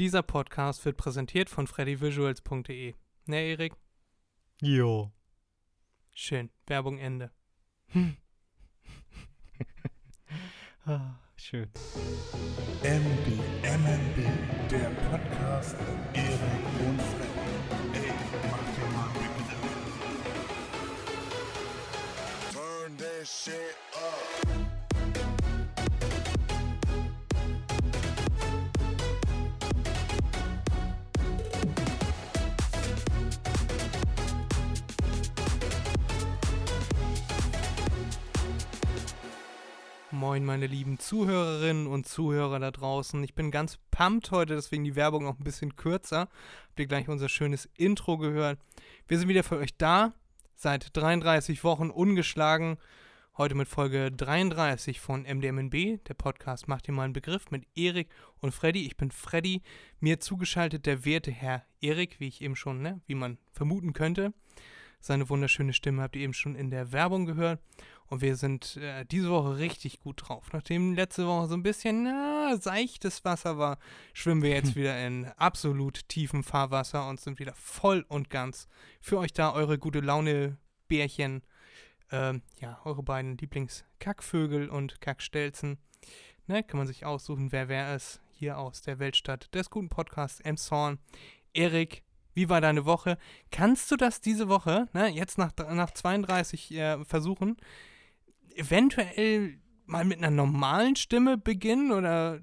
Dieser Podcast wird präsentiert von freddyvisuals.de. Ne, Erik? Jo. Schön. Werbung Ende. ah, schön. MB, MNB, der Podcast mit Erik und Freddy. Ey, mach dir mal. Turn that shit Moin, meine lieben Zuhörerinnen und Zuhörer da draußen. Ich bin ganz pumped heute, deswegen die Werbung auch ein bisschen kürzer. Habt ihr gleich unser schönes Intro gehört. Wir sind wieder für euch da, seit 33 Wochen ungeschlagen. Heute mit Folge 33 von MDMNB. Der Podcast macht dir mal einen Begriff mit Erik und Freddy. Ich bin Freddy. Mir zugeschaltet der werte Herr Erik, wie ich eben schon, ne, wie man vermuten könnte. Seine wunderschöne Stimme habt ihr eben schon in der Werbung gehört. Und wir sind äh, diese Woche richtig gut drauf. Nachdem letzte Woche so ein bisschen na, seichtes Wasser war, schwimmen wir jetzt wieder in absolut tiefem Fahrwasser und sind wieder voll und ganz für euch da, eure gute Laune Bärchen. Ähm, ja, eure beiden Lieblingskackvögel und Kackstelzen. Ne, kann man sich aussuchen, wer wer ist. Hier aus der Weltstadt des guten Podcasts Emshorn. Erik, wie war deine Woche? Kannst du das diese Woche, ne, jetzt nach, nach 32 äh, Versuchen, eventuell mal mit einer normalen Stimme beginnen oder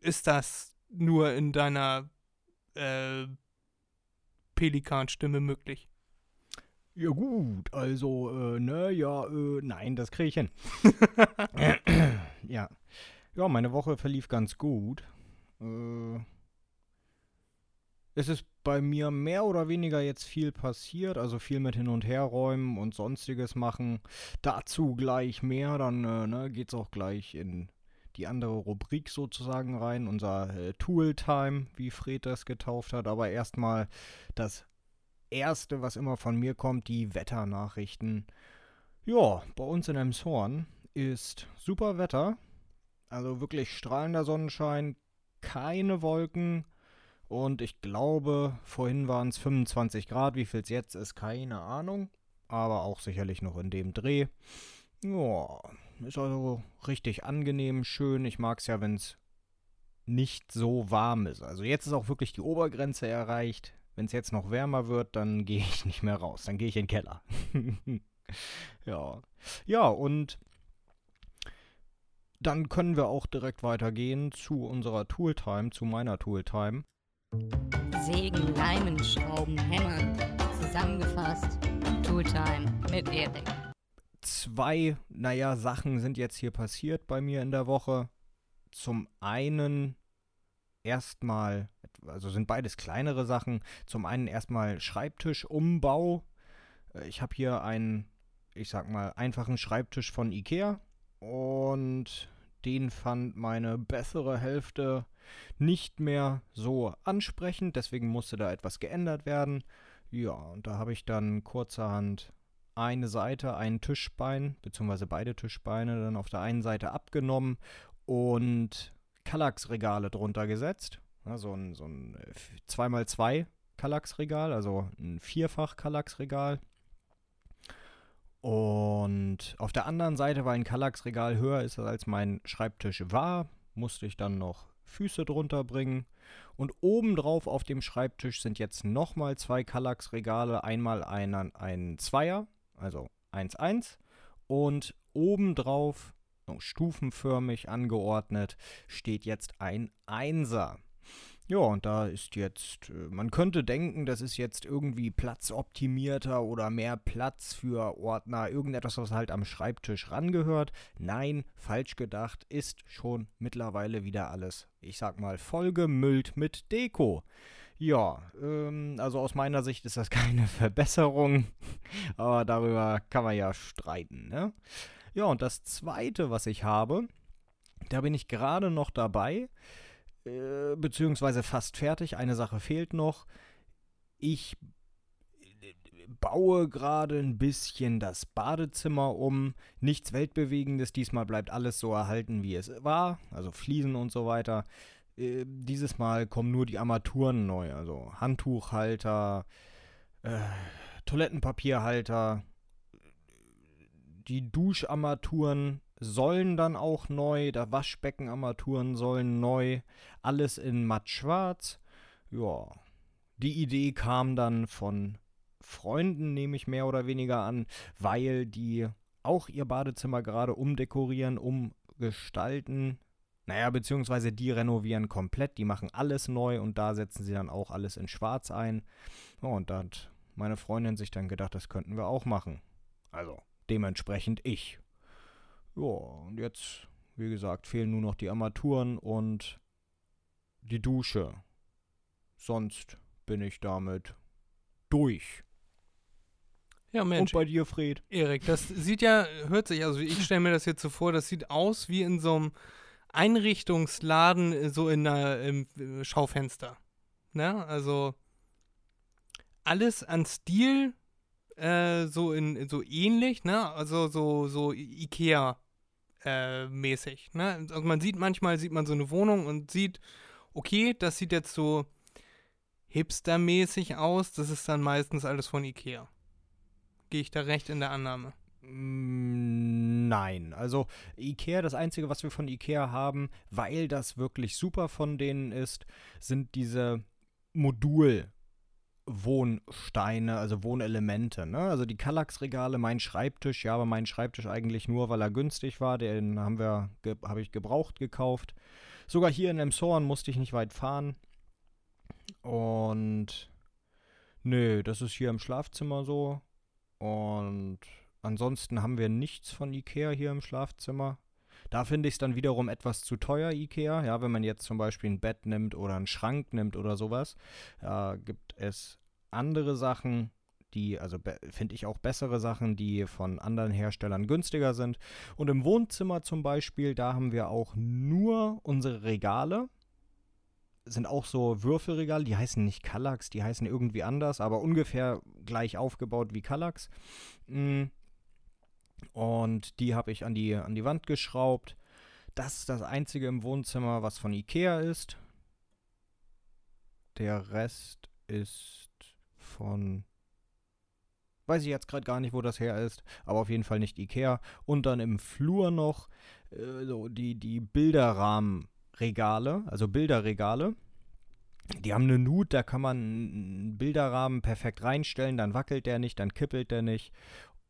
ist das nur in deiner äh, Pelikanstimme möglich? Ja gut, also, äh, ne, ja, äh, nein, das kriege ich hin. ja. Ja, meine Woche verlief ganz gut. Äh, es ist bei mir mehr oder weniger jetzt viel passiert, also viel mit hin und her räumen und sonstiges machen. Dazu gleich mehr, dann äh, ne, geht's auch gleich in die andere Rubrik sozusagen rein, unser äh, Tool Time, wie Fred das getauft hat. Aber erstmal das erste, was immer von mir kommt, die Wetternachrichten. Ja, bei uns in Emshorn ist super Wetter. Also wirklich strahlender Sonnenschein, keine Wolken. Und ich glaube, vorhin waren es 25 Grad. Wie viel es jetzt ist, keine Ahnung. Aber auch sicherlich noch in dem Dreh. Ja, ist also richtig angenehm, schön. Ich mag es ja, wenn es nicht so warm ist. Also jetzt ist auch wirklich die Obergrenze erreicht. Wenn es jetzt noch wärmer wird, dann gehe ich nicht mehr raus. Dann gehe ich in den Keller. ja. Ja, und dann können wir auch direkt weitergehen zu unserer Tooltime, zu meiner Tooltime. Sägen, Leimen, Schrauben, Hämmern. Zusammengefasst, Tooltime mit Erik. Zwei, naja, Sachen sind jetzt hier passiert bei mir in der Woche. Zum einen erstmal, also sind beides kleinere Sachen. Zum einen erstmal Schreibtischumbau. Äh, Ich habe hier einen, ich sag mal, einfachen Schreibtisch von Ikea und den fand meine bessere Hälfte nicht mehr so ansprechend, deswegen musste da etwas geändert werden. Ja, und da habe ich dann kurzerhand eine Seite, ein Tischbein, beziehungsweise beide Tischbeine dann auf der einen Seite abgenommen und Kallax-Regale drunter gesetzt. Ja, so ein, so ein 2x2 Kallax-Regal, also ein vierfach Kallax-Regal. Und auf der anderen Seite, weil ein Kallax-Regal höher ist als mein Schreibtisch war, musste ich dann noch Füße drunter bringen. Und obendrauf auf dem Schreibtisch sind jetzt nochmal zwei Kallax-Regale. Einmal ein, ein Zweier, also 1-1. Und obendrauf, so stufenförmig angeordnet, steht jetzt ein Einser. Ja, und da ist jetzt, äh, man könnte denken, das ist jetzt irgendwie platzoptimierter oder mehr Platz für Ordner, irgendetwas, was halt am Schreibtisch rangehört. Nein, falsch gedacht, ist schon mittlerweile wieder alles, ich sag mal, vollgemüllt mit Deko. Ja, ähm, also aus meiner Sicht ist das keine Verbesserung, aber darüber kann man ja streiten, ne? Ja, und das zweite, was ich habe, da bin ich gerade noch dabei, äh, beziehungsweise fast fertig. Eine Sache fehlt noch. Ich äh, baue gerade ein bisschen das Badezimmer um. Nichts Weltbewegendes. Diesmal bleibt alles so erhalten, wie es war. Also Fliesen und so weiter. Äh, dieses Mal kommen nur die Armaturen neu. Also Handtuchhalter, äh, Toilettenpapierhalter, die Duscharmaturen sollen dann auch neu, der Waschbeckenarmaturen sollen neu, alles in matt schwarz. Ja, die Idee kam dann von Freunden, nehme ich mehr oder weniger an, weil die auch ihr Badezimmer gerade umdekorieren, umgestalten. Naja, beziehungsweise die renovieren komplett, die machen alles neu und da setzen sie dann auch alles in Schwarz ein. Ja, und da hat meine Freundin sich dann gedacht, das könnten wir auch machen. Also dementsprechend ich. Ja, und jetzt, wie gesagt, fehlen nur noch die Armaturen und die Dusche. Sonst bin ich damit durch. Ja, Und Mensch. bei dir, Fred? Erik, das sieht ja, hört sich, also ich stelle mir das jetzt so vor, das sieht aus wie in so einem Einrichtungsladen, äh, so in einer, im äh, Schaufenster. Ne? Also alles an Stil äh, so in so ähnlich, ne? Also so, so Ikea äh, mäßig. Ne? Also man sieht manchmal, sieht man so eine Wohnung und sieht, okay, das sieht jetzt so hipstermäßig aus, das ist dann meistens alles von Ikea. Gehe ich da recht in der Annahme? Mm, Nein, also Ikea, das Einzige, was wir von Ikea haben, weil das wirklich super von denen ist, sind diese Modul-Wohnsteine, also Wohnelemente. Ne? Also die Kallax-Regale, mein Schreibtisch, ja, aber mein Schreibtisch eigentlich nur, weil er günstig war, den haben wir, ge habe ich gebraucht gekauft. Sogar hier in Emshorn musste ich nicht weit fahren. Und nö, das ist hier im Schlafzimmer so. Und ansonsten haben wir nichts von Ikea hier im Schlafzimmer. Da finde ich es dann wiederum etwas zu teuer, Ikea. Ja, wenn man jetzt zum Beispiel ein Bett nimmt oder einen Schrank nimmt oder sowas, äh, gibt es andere Sachen, die, also finde ich auch bessere Sachen, die von anderen Herstellern günstiger sind. Und im Wohnzimmer zum Beispiel, da haben wir auch nur unsere Regale. Sind auch so Würfelregale, die heißen nicht Kallax, die heißen irgendwie anders, aber ungefähr gleich aufgebaut wie Kallax. Mm. Und die habe ich an die, an die Wand geschraubt. Das ist das einzige im Wohnzimmer, was von Ikea ist. Der Rest ist von. Weiß ich jetzt gerade gar nicht, wo das her ist, aber auf jeden Fall nicht Ikea. Und dann im Flur noch äh, so die, die Bilderrahmenregale, also Bilderregale. Die haben eine Nut, da kann man einen Bilderrahmen perfekt reinstellen, dann wackelt der nicht, dann kippelt der nicht.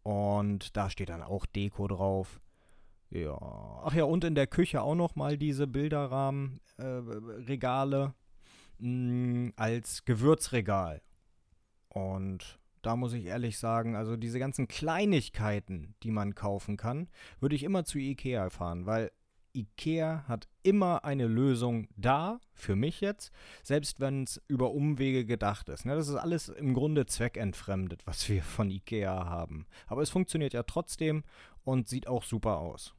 Und da steht dann auch Deko drauf. Ja. Ach ja, und in der Küche auch noch mal diese Bilderrahmen-Regale als Gewürzregal. Und da muss ich ehrlich sagen, also diese ganzen Kleinigkeiten, die man kaufen kann, würde ich immer zu Ikea fahren, weil Ikea hat immer eine Lösung da, für mich jetzt, selbst wenn es über Umwege gedacht ist. Ne? Das ist alles im Grunde zweckentfremdet, was wir von Ikea haben. Aber es funktioniert ja trotzdem und sieht auch super aus.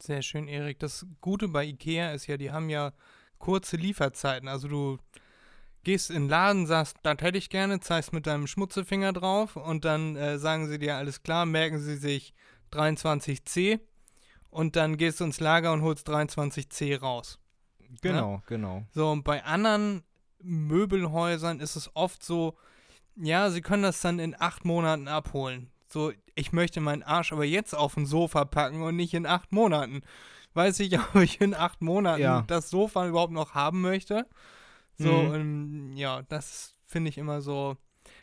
Sehr schön, Erik. Das Gute bei Ikea ist ja, die haben ja kurze Lieferzeiten. Also du gehst in den Laden, sagst, das hätte ich gerne, zeigst mit deinem Schmutzefinger drauf und dann äh, sagen sie dir, alles klar, merken sie sich 23C und dann gehst du ins Lager und holst 23C raus. Genau, genau. So, und bei anderen Möbelhäusern ist es oft so, ja, sie können das dann in acht Monaten abholen. So, ich möchte meinen Arsch aber jetzt auf ein Sofa packen und nicht in acht Monaten. Weiß ich, ob ich in acht Monaten Ja. das Sofa überhaupt noch haben möchte. So, Mhm. ähm, ja, das finde ich immer so.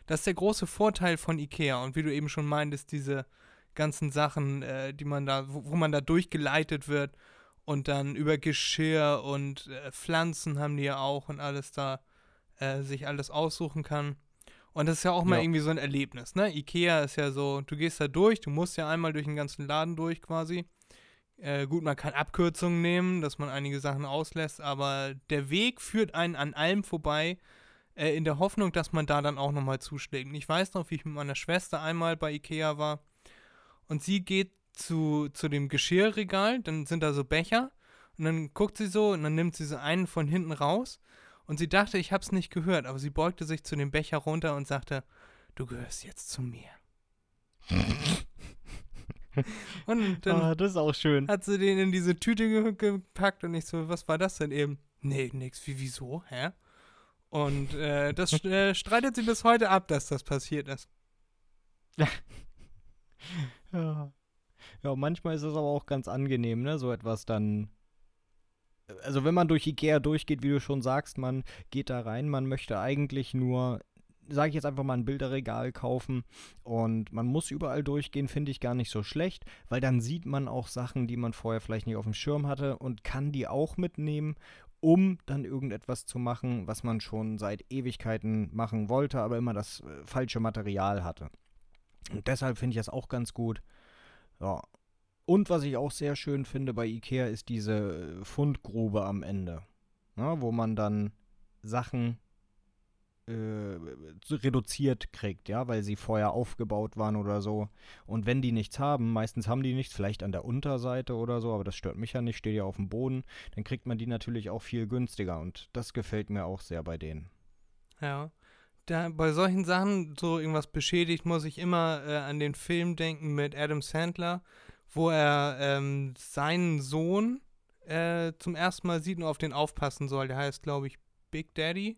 Das ist der große Vorteil von Ikea. Und wie du eben schon meintest, diese ganzen Sachen, äh, die man da, wo, wo man da durchgeleitet wird und dann über Geschirr und äh, Pflanzen haben die ja auch und alles da äh, sich alles aussuchen kann. Und das ist ja auch mal Ja. irgendwie so ein Erlebnis, ne? Ikea ist ja so, du gehst da durch, du musst ja einmal durch den ganzen Laden durch quasi. Äh, gut, man kann Abkürzungen nehmen, dass man einige Sachen auslässt, aber der Weg führt einen an allem vorbei, äh, in der Hoffnung, dass man da dann auch nochmal zuschlägt. Und ich weiß noch, wie ich mit meiner Schwester einmal bei Ikea war und sie geht zu, zu dem Geschirrregal, dann sind da so Becher und dann guckt sie so und dann nimmt sie so einen von hinten raus und sie dachte, ich hab's nicht gehört, aber sie beugte sich zu dem Becher runter und sagte, du gehörst jetzt zu mir. und dann Ah, das ist auch schön. hat sie den in diese Tüte ge gepackt und ich so, was war das denn eben? Nee, nix. Wie, wieso? Hä? Und äh, das äh, streitet sie bis heute ab, dass das passiert ist. Ja. Ja, manchmal ist es aber auch ganz angenehm, ne? So etwas dann. Also wenn man durch Ikea durchgeht, wie du schon sagst, man geht da rein, man möchte eigentlich nur, sage ich jetzt einfach mal, ein Bilderregal kaufen und man muss überall durchgehen, finde ich gar nicht so schlecht, weil dann sieht man auch Sachen, die man vorher vielleicht nicht auf dem Schirm hatte und kann die auch mitnehmen, um dann irgendetwas zu machen, was man schon seit Ewigkeiten machen wollte, aber immer das äh, falsche Material hatte. Und deshalb finde ich das auch ganz gut. Ja. Und was ich auch sehr schön finde bei Ikea ist diese äh, Fundgrube am Ende. Ja, wo man dann Sachen äh, reduziert kriegt, ja, weil sie vorher aufgebaut waren oder so. Und wenn die nichts haben, meistens haben die nichts, vielleicht an der Unterseite oder so, aber das stört mich ja nicht, steht ja auf dem Boden, dann kriegt man die natürlich auch viel günstiger und das gefällt mir auch sehr bei denen. Ja. Da, bei solchen Sachen, so irgendwas beschädigt, muss ich immer äh, an den Film denken mit Adam Sandler, wo er ähm, seinen Sohn äh, zum ersten Mal sieht und auf den aufpassen soll. Der heißt, glaube ich, Big Daddy.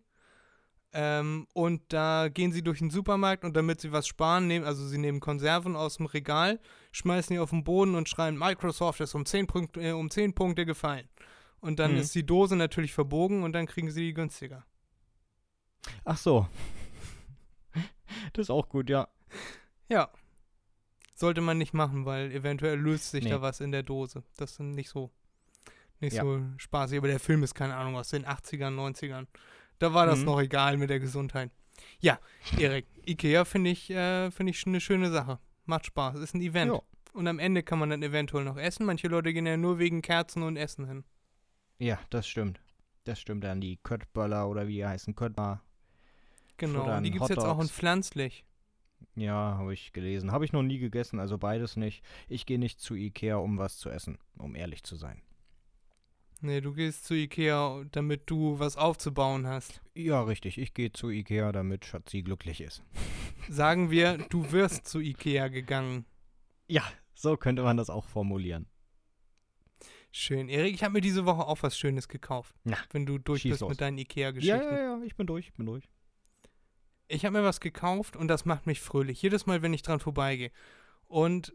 Ähm, und da gehen sie durch den Supermarkt und damit sie was sparen, nehmen, also sie nehmen Konserven aus dem Regal, schmeißen die auf den Boden und schreien, Microsoft ist um 10, Punkt, äh, um 10 Punkte gefallen. Und dann Mhm. ist die Dose natürlich verbogen und dann kriegen sie die günstiger. Ach so. Das ist auch gut, ja. Ja. Sollte man nicht machen, weil eventuell löst sich Nee. da was in der Dose. Das ist nicht so, nicht Ja. so spaßig. Aber der Film ist, keine Ahnung, aus den 80ern, 90ern. Da war das Mhm. noch egal mit der Gesundheit. Ja, Erik, Ikea finde ich, äh, finde ich eine schöne Sache. Macht Spaß. Ist ein Event. Ja. Und am Ende kann man dann eventuell noch essen. Manche Leute gehen ja nur wegen Kerzen und Essen hin. Ja, das stimmt. Das stimmt dann die Köttböller oder wie die heißen Köttbar. Genau. Futtern, Und die gibt es jetzt auch in pflanzlich. Ja, habe ich gelesen. Habe ich noch nie gegessen, also beides nicht. Ich gehe nicht zu Ikea, um was zu essen, um ehrlich zu sein. Nee, du gehst zu Ikea, damit du was aufzubauen hast. Ja, richtig. Ich gehe zu Ikea, damit Schatzi glücklich ist. Sagen wir, du wirst zu Ikea gegangen. Ja, so könnte man das auch formulieren. Schön. Erik, ich habe mir diese Woche auch was Schönes gekauft. Na, wenn du durch bist los. mit deinen Ja, Ikea-Geschichten. ja, ja, ich bin durch, ich bin durch. Ich habe mir was gekauft und das macht mich fröhlich. Jedes Mal, wenn ich dran vorbeigehe. Und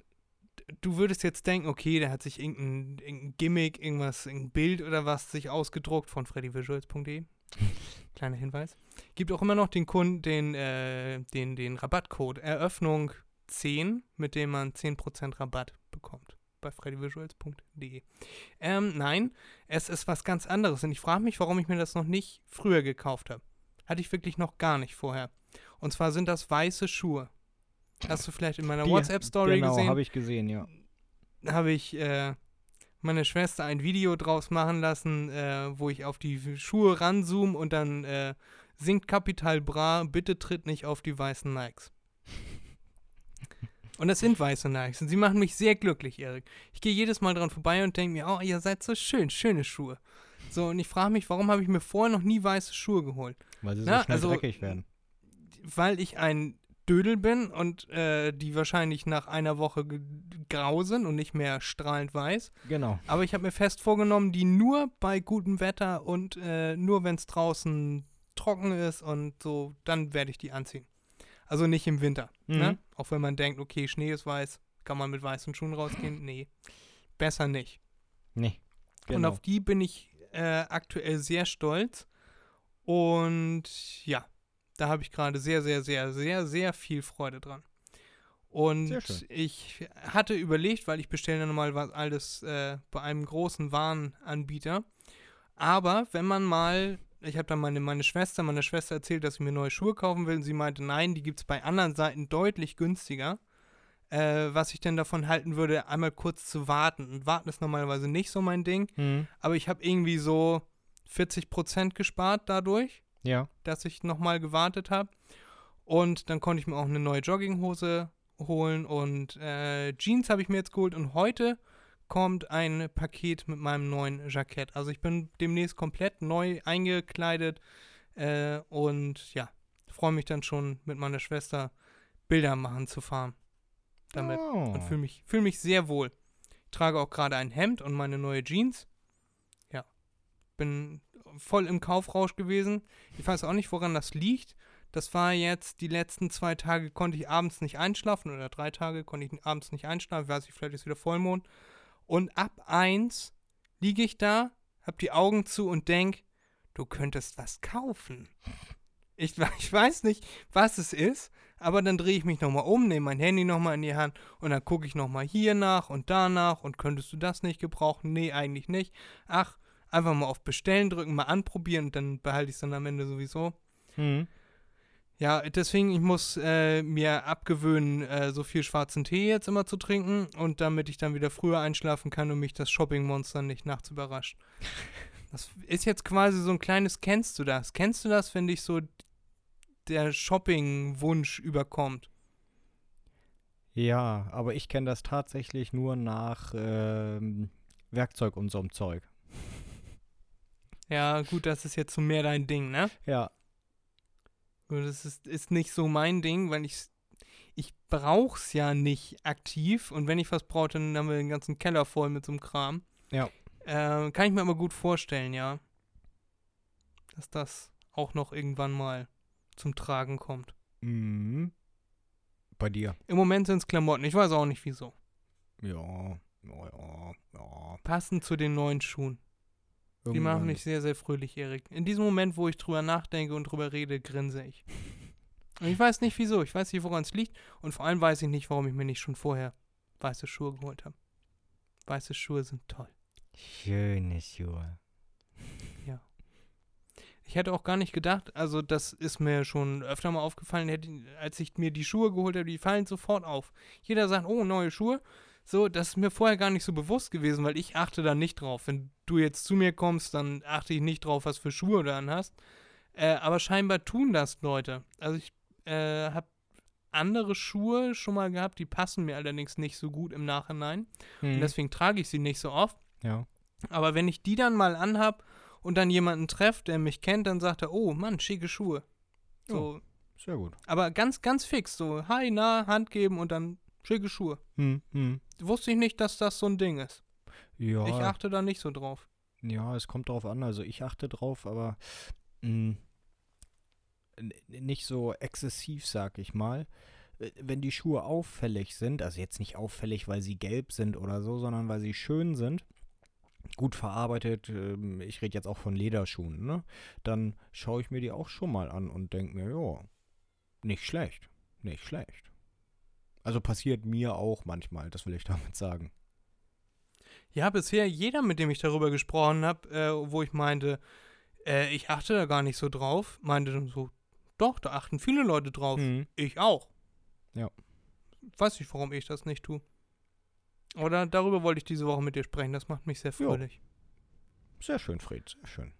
du würdest jetzt denken, okay, der hat sich irgendein, irgendein Gimmick, irgendwas, irgendein Bild oder was sich ausgedruckt von freddyvisuals.de. Kleiner Hinweis. Gibt auch immer noch den Kunden, den, äh, den, den Rabattcode Eröffnung 10, mit dem man 10% Rabatt bekommt bei freddyvisuals.de. Ähm, nein, es ist was ganz anderes und ich frage mich, warum ich mir das noch nicht früher gekauft habe. Hatte ich wirklich noch gar nicht vorher. Und zwar sind das weiße Schuhe. Hast du vielleicht in meiner WhatsApp-Story genau, gesehen? habe ich gesehen, ja. habe ich äh, meine Schwester ein Video draus machen lassen, äh, wo ich auf die Schuhe ranzoome und dann äh, singt Capital Bra, bitte tritt nicht auf die weißen Nikes. Und das sind weiße Nikes und sie machen mich sehr glücklich, Erik. Ich gehe jedes Mal dran vorbei und denke mir, oh, ihr seid so schön, schöne Schuhe. So, und ich frage mich, warum habe ich mir vorher noch nie weiße Schuhe geholt? Weil sie Na, so schnell also- dreckig werden. Weil ich ein Dödel bin und äh, die wahrscheinlich nach einer Woche grau sind und nicht mehr strahlend weiß. Genau. Aber ich habe mir fest vorgenommen, die nur bei gutem Wetter und äh, nur wenn es draußen trocken ist und so, dann werde ich die anziehen. Also nicht im Winter. Ne? Mhm. Auch wenn man denkt, okay, Schnee ist weiß, kann man mit weißen Schuhen rausgehen. Nee, besser nicht. Nee. Und Genau. auf die bin ich äh, aktuell sehr stolz. Und ja, da habe ich gerade sehr, sehr, sehr, sehr, sehr viel Freude dran. Und ich hatte überlegt, weil ich bestelle ja normal was alles äh, bei einem großen Warenanbieter. Aber wenn man mal, ich habe dann meine, meine Schwester, meine Schwester erzählt, dass sie mir neue Schuhe kaufen will. Und sie meinte, nein, die gibt es bei anderen Seiten deutlich günstiger. Äh, was ich denn davon halten würde, einmal kurz zu warten. Und warten ist normalerweise nicht so mein Ding. Mhm. Aber ich habe irgendwie so 40% gespart dadurch, Ja. dass ich nochmal gewartet habe. Und dann konnte ich mir auch eine neue Jogginghose holen und äh, Jeans habe ich mir jetzt geholt. Und heute kommt ein Paket mit meinem neuen Jackett. Also ich bin demnächst komplett neu eingekleidet äh, und ja, freue mich dann schon mit meiner Schwester Bilder machen zu fahren. Damit Oh. und fühle mich, fühl mich sehr wohl. Ich trage auch gerade ein Hemd und meine neue Jeans. Ja. Bin voll im Kaufrausch gewesen. Ich weiß auch nicht, woran das liegt. Das war jetzt, die letzten zwei Tage konnte ich abends nicht einschlafen oder drei Tage konnte ich abends nicht einschlafen. Ich weiß nicht, vielleicht ist wieder Vollmond. Und ab eins liege ich da, hab die Augen zu und denk, du könntest was kaufen. Ich, ich weiß nicht, was es ist, aber dann drehe ich mich nochmal um, nehme mein Handy nochmal in die Hand und dann gucke ich nochmal hier nach und da nach und könntest du das nicht gebrauchen? Nee, eigentlich nicht. Ach, einfach mal auf Bestellen drücken, mal anprobieren und dann behalte ich es dann am Ende sowieso. Hm. Ja, deswegen, ich muss äh, mir abgewöhnen, äh, so viel schwarzen Tee jetzt immer zu trinken und damit ich dann wieder früher einschlafen kann und mich das Shopping-Monster nicht nachts überrascht. Das ist jetzt quasi so ein kleines Kennst du das? Kennst du das, wenn dich so der Shopping-Wunsch überkommt? Ja, aber ich kenne das tatsächlich nur nach ähm, Werkzeug und so einem Zeug. Ja, gut, das ist jetzt so mehr dein Ding, ne? Ja. Das ist, ist nicht so mein Ding, weil ich ich brauch's ja nicht aktiv und wenn ich was brauche, dann haben wir den ganzen Keller voll mit so einem Kram. Ja. Äh, kann ich mir aber gut vorstellen, ja. Dass das auch noch irgendwann mal zum Tragen kommt. Mhm. Bei dir. Im Moment sind es Klamotten, ich weiß auch nicht wieso. Ja, ja, ja. Passend zu den neuen Schuhen. Die machen mich sehr, sehr fröhlich, Erik. In diesem Moment, wo ich drüber nachdenke und drüber rede, grinse ich. Und ich weiß nicht wieso. Ich weiß nicht, woran es liegt. Und vor allem weiß ich nicht, warum ich mir nicht schon vorher weiße Schuhe geholt habe. Weiße Schuhe sind toll. Schöne Schuhe. Ich hätte auch gar nicht gedacht, also das ist mir schon öfter mal aufgefallen, als ich mir die Schuhe geholt habe, die fallen sofort auf. Jeder sagt, oh, neue Schuhe. So, das ist mir vorher gar nicht so bewusst gewesen, weil ich achte da nicht drauf. Wenn du jetzt zu mir kommst, dann achte ich nicht drauf, was für Schuhe du anhast. Äh, aber scheinbar tun das Leute. Also ich äh, habe andere Schuhe schon mal gehabt, die passen mir allerdings nicht so gut im Nachhinein. Und Hm. deswegen trage ich sie nicht so oft. Ja. Aber wenn ich die dann mal anhab und dann jemanden treffe, der mich kennt, dann sagt er, oh Mann, schicke Schuhe. So, Sehr gut. aber ganz, ganz fix, so, hi, na, Hand geben und dann schicke Schuhe. Hm, hm. Wusste ich nicht, dass das so ein Ding ist. Ja. Ich achte da nicht so drauf. Ja, es kommt drauf an. Also ich achte drauf, aber mh, n- nicht so exzessiv, sag ich mal. Wenn die Schuhe auffällig sind, also jetzt nicht auffällig, weil sie gelb sind oder so, sondern weil sie schön sind, gut verarbeitet, ähm, ich rede jetzt auch von Lederschuhen, ne? Dann schaue ich mir die auch schon mal an und denke mir, ja, nicht schlecht, nicht schlecht. Also passiert mir auch manchmal, das will ich damit sagen. Ja, bisher jeder, mit dem ich darüber gesprochen habe, äh, wo ich meinte, äh, ich achte da gar nicht so drauf, meinte dann so, doch, da achten viele Leute drauf. Hm. Ich auch. Ja. Weiß nicht, warum ich das nicht tue. Oder darüber wollte ich diese Woche mit dir sprechen. Das macht mich sehr Jo. fröhlich. Sehr schön, Fred, sehr schön.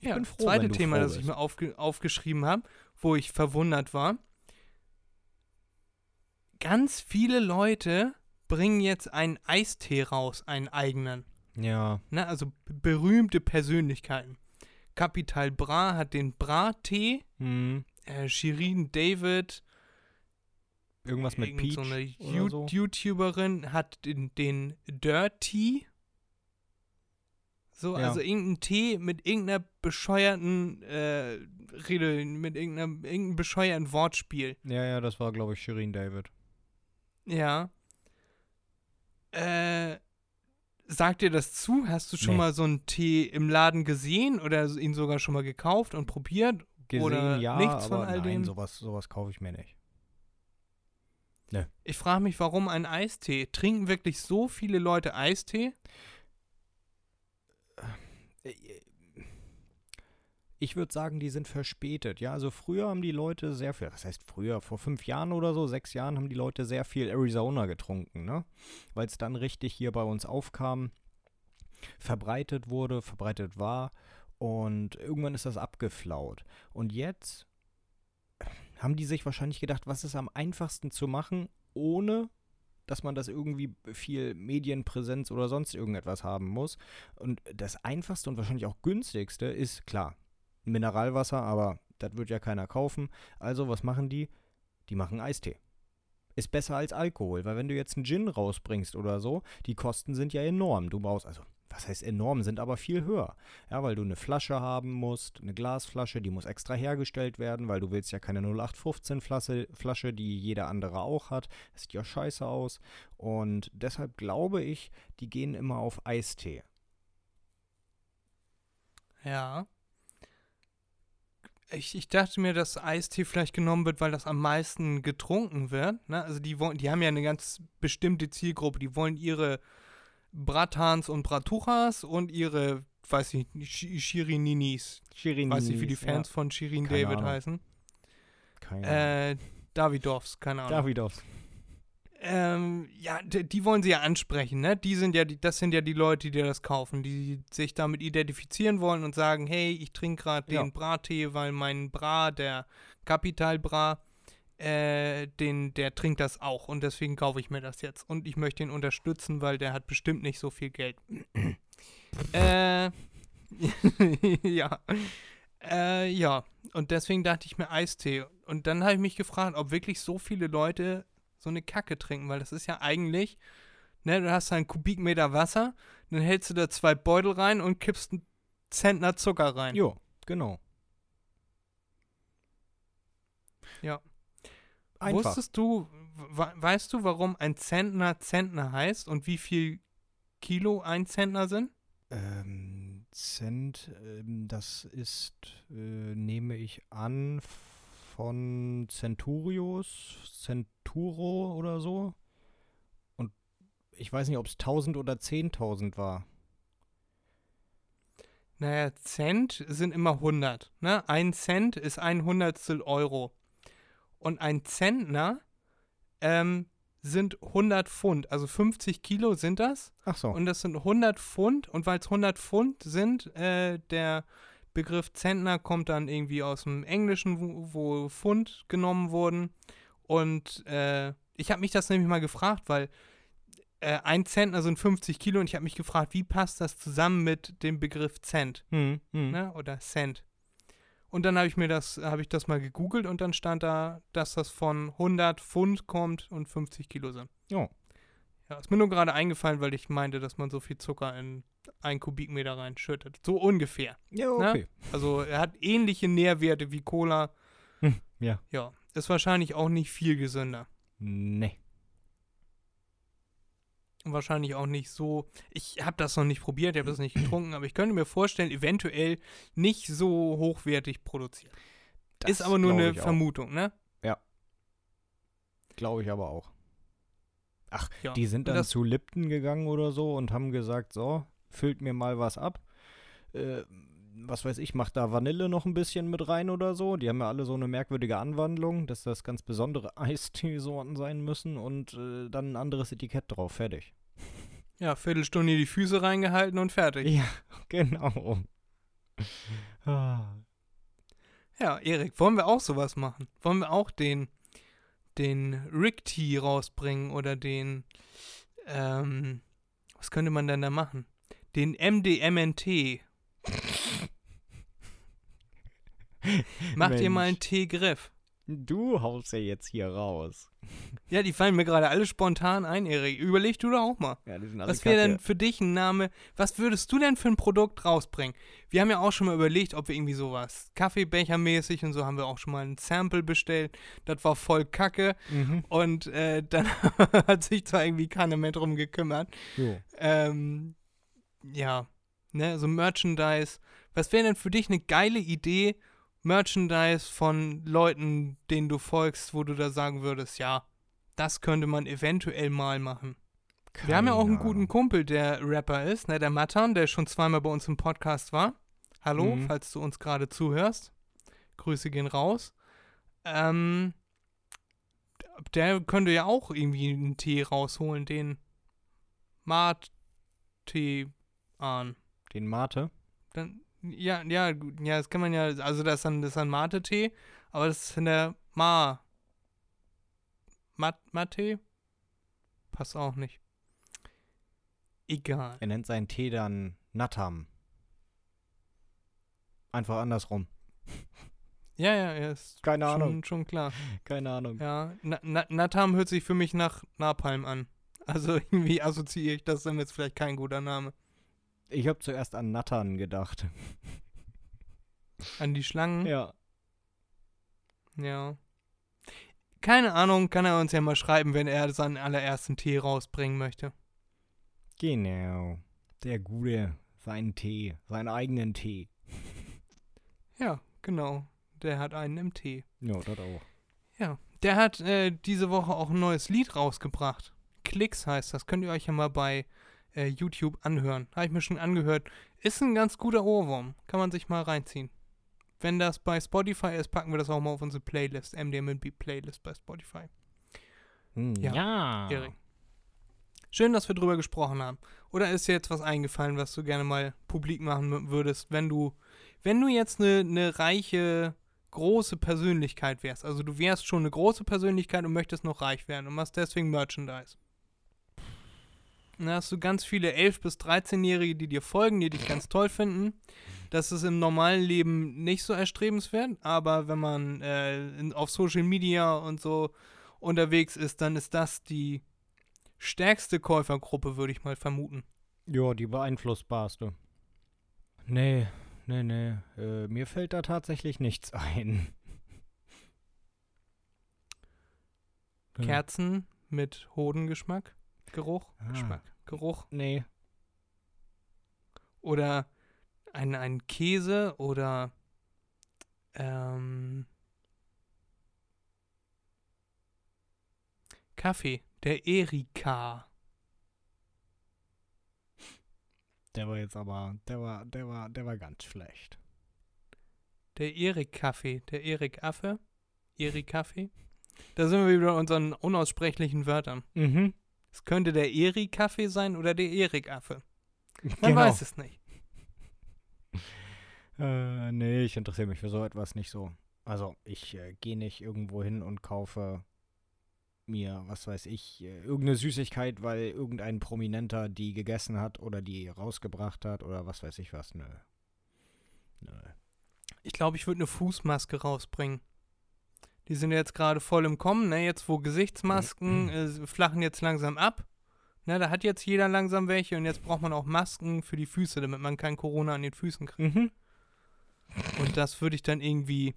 Ich ja, bin das froh, zweite wenn du Thema, das ich mir aufge aufgeschrieben habe, wo ich verwundert war. Ganz viele Leute bringen jetzt einen Eistee raus, einen eigenen. Ja, Ne? Also berühmte Persönlichkeiten. Capital Bra hat den Bra-Tee, hm. äh, Shirin David, Irgendwas mit Peach so eine oder You- so. YouTuberin hat den, den Dirty. So, Ja. also irgendein Tee mit irgendeiner bescheuerten äh, Rede, mit irgendeinem, irgendeinem bescheuerten Wortspiel. Ja, ja, das war, glaube ich, Shirin David. Ja. Äh, sagt dir das zu? Hast du schon Nee. mal so einen Tee im Laden gesehen oder ihn sogar schon mal gekauft und probiert? Gesehen, Oder ja, nichts von all nein, dem? sowas, sowas kaufe ich mir nicht. Ich frage mich, warum ein Eistee? Trinken wirklich so viele Leute Eistee? Ich würde sagen, die sind verspätet. Ja, also früher haben die Leute sehr viel, was heißt früher, vor fünf Jahren oder so, sechs Jahren haben die Leute sehr viel Arizona getrunken, ne? Weil es dann richtig hier bei uns aufkam, verbreitet wurde, verbreitet war und irgendwann ist das abgeflaut. Und jetzt haben die sich wahrscheinlich gedacht, was ist am einfachsten zu machen, ohne dass man das irgendwie viel Medienpräsenz oder sonst irgendetwas haben muss. Und das einfachste und wahrscheinlich auch günstigste ist, klar, Mineralwasser, aber das wird ja keiner kaufen. Also, was machen die? Die machen Eistee. Ist besser als Alkohol, weil wenn du jetzt einen Gin rausbringst oder so, die Kosten sind ja enorm. Du brauchst, also was heißt enorm, sind aber viel höher. Ja, weil du eine Flasche haben musst, eine Glasflasche, die muss extra hergestellt werden, weil du willst ja keine 0815 Flasche, Flasche, die jeder andere auch hat. Das sieht ja scheiße aus. Und deshalb glaube ich, die gehen immer auf Eistee. Ja. Ich, ich dachte mir, dass Eistee vielleicht genommen wird, weil das am meisten getrunken wird. Ne? Also die wollen, die haben ja eine ganz bestimmte Zielgruppe. Die wollen ihre Bratans und Bratuchas und ihre, weiß ich nicht, Sh- Shirininis. Shirin Weiß nicht, wie die Fans von Shirin Keine David Ahnung. heißen. Keine Äh, Davidoffs, keine Ahnung. Davidoffs. Ähm, ja, die, wollen sie ja ansprechen, ne? Die sind ja, die, das sind ja die Leute, die das kaufen, die sich damit identifizieren wollen und sagen, hey, ich trinke gerade Ja. den Brattee, weil mein Bra, der Capital Bra, äh, den, der trinkt das auch und deswegen kaufe ich mir das jetzt. Und ich möchte ihn unterstützen, weil der hat bestimmt nicht so viel Geld. äh, ja. Äh, ja. Und deswegen dachte ich mir Eistee. Und dann habe ich mich gefragt, ob wirklich so viele Leute so eine Kacke trinken, weil das ist ja eigentlich, ne, du hast einen Kubikmeter Wasser, dann hältst du da zwei Beutel rein und kippst einen Zentner Zucker rein. Jo, genau. Ja. Einfach. Wusstest du, we weißt du, warum ein Zentner Zentner heißt und wie viel Kilo ein Zentner sind? Ähm, Cent, ähm, das ist, äh, nehme ich an, von Centurios, Centuro oder so. Und ich weiß nicht, ob es 1000 oder 10.000 war. Naja, Cent sind immer 100. Ne? Ein Cent ist ein Hundertstel Euro. Und ein Zentner ähm, sind 100 Pfund. Also 50 Kilo sind das. Ach so. Und das sind 100 Pfund. Und weil es 100 Pfund sind, äh, der Begriff Zentner kommt dann irgendwie aus dem Englischen, wo, wo Pfund genommen wurden. Und äh, ich habe mich das nämlich mal gefragt, weil äh, ein Zentner sind 50 Kilo. Und ich habe mich gefragt, wie passt das zusammen mit dem Begriff Cent? hm, hm. ne? oder Cent. Und dann habe ich mir das, habe ich das mal gegoogelt und dann stand da, dass das von 100 Pfund kommt und 50 Kilo sind. Oh. Ja, ist mir nur gerade eingefallen, weil ich meinte, dass man so viel Zucker in ein Kubikmeter reinschüttet. So ungefähr. Ja, Ne? okay. Also er hat ähnliche Nährwerte wie Cola. Hm, ja. Ja, ist wahrscheinlich auch nicht viel gesünder. Nee. Und wahrscheinlich auch nicht so. Ich habe das noch nicht probiert, ich habe das nicht getrunken, aber ich könnte mir vorstellen, eventuell nicht so hochwertig produziert. Das ist aber nur eine auch. Vermutung, ne? Glaube ich aber auch. Ach, Ja. die sind dann das- zu Lipton gegangen oder so und haben gesagt, so, füllt mir mal was ab. Äh, was weiß ich, macht da Vanille noch ein bisschen mit rein oder so. Die haben ja alle so eine merkwürdige Anwandlung, dass das ganz besondere Eisteesorten sein müssen und äh, dann ein anderes Etikett drauf. Fertig. Ja, Viertelstunde die Füße reingehalten und fertig. Ja, genau. Ah. Ja, Erik, wollen wir auch sowas machen? Wollen wir auch den, den Rick Tea rausbringen oder den, ähm, was könnte man denn da machen? Den MDMNT. Macht ihr mal einen Mensch. Teegriff? Du haust ja jetzt hier raus. Ja, die fallen mir gerade alle spontan ein, Erik. Überleg du doch auch mal. Ja, Was wäre denn für dich ein Name? Was würdest du denn für ein Produkt rausbringen? Wir haben ja auch schon mal überlegt, ob wir irgendwie sowas Kaffeebechermäßig und so haben wir auch schon mal ein Sample bestellt. Das war voll kacke Mhm. und äh, dann hat sich da irgendwie keiner mehr drum gekümmert. Jo. Ähm, ja, ne, so Merchandise. Was wäre denn für dich eine geile Idee, Merchandise von Leuten, denen du folgst, wo du da sagen würdest, ja, das könnte man eventuell mal machen? Wir haben ja auch einen Keine guten. Kumpel, der Rapper ist, ne, der Matan, der schon zweimal bei uns im Podcast war. Hallo, Mhm. falls du uns gerade zuhörst. Grüße gehen raus. Ähm, der könnte ja auch irgendwie einen Tee rausholen, den Mart-Tee an. Den Mate. Dann, ja, ja, ja, das kann man ja, also das ist dann, das ist dann Mate-Tee, aber das ist in der Ma. Mat, Mate? Passt auch nicht. Egal. Er nennt seinen Tee dann Natam. Einfach andersrum. Ja, ja, ja, ist Keine schon, Ahnung. schon klar. Keine Ahnung. Ja, Na, Na, Natam hört sich für mich nach Napalm an. Also irgendwie assoziiere ich das dann jetzt vielleicht kein guter Name. Ich habe zuerst an Nattern gedacht. An die Schlangen. Ja. Ja. Keine Ahnung, kann er uns ja mal schreiben, wenn er seinen allerersten Tee rausbringen möchte. Genau. Der Gute. Seinen Tee. Seinen eigenen Tee. Ja, genau. Der hat einen im Tee. Ja, das auch. Ja. Der hat äh, diese Woche auch ein neues Lied rausgebracht. Klicks heißt das. Könnt ihr euch ja mal bei äh, YouTube anhören. Habe ich mir schon angehört. Ist ein ganz guter Ohrwurm. Kann man sich mal reinziehen. Wenn das bei Spotify ist, packen wir das auch mal auf unsere Playlist. MDMB Playlist bei Spotify. Hm, Ja. ja. Erik. Schön, dass wir drüber gesprochen haben. Oder ist dir jetzt was eingefallen, was du gerne mal publik machen würdest, wenn du, wenn du jetzt eine, eine reiche, große Persönlichkeit wärst? Also du wärst schon eine große Persönlichkeit und möchtest noch reich werden und machst deswegen Merchandise. Dann hast du ganz viele 11- bis 13-Jährige, die dir folgen, die dich ganz toll finden. Das ist im normalen Leben nicht so erstrebenswert, aber wenn man äh, in, auf Social Media und so unterwegs ist, dann ist das die stärkste Käufergruppe, würde ich mal vermuten. Ja, die beeinflussbarste. Nee, nee, nee. Äh, mir fällt da tatsächlich nichts ein. Kerzen mit Hodengeschmack, Geruch, Ah. Geschmack, Geruch. Nee. Oder ein, ein Käse oder ähm, Kaffee, der Erika. Der war jetzt aber, der war, der war, der war ganz schlecht. Der Erik-Kaffee, der Erik-Affe, Erik-Kaffee. Da sind wir wieder bei unseren unaussprechlichen Wörtern. Mhm. Es könnte der Erik-Kaffee sein oder der Erik-Affe. Man Genau. weiß es nicht. Äh, nee, ich interessiere mich für so etwas nicht so. Also, ich äh, gehe nicht irgendwo hin und kaufe mir, was weiß ich, äh, irgendeine Süßigkeit, weil irgendein Prominenter die gegessen hat oder die rausgebracht hat oder was weiß ich was. Nö. Nö. Ich glaube, ich würde eine Fußmaske rausbringen. Die sind jetzt gerade voll im Kommen, ne? Jetzt, wo Gesichtsmasken äh, flachen jetzt langsam ab. Ne, da hat jetzt jeder langsam welche und jetzt braucht man auch Masken für die Füße, damit man kein Corona an den Füßen kriegt. Mhm. Und das würde ich dann irgendwie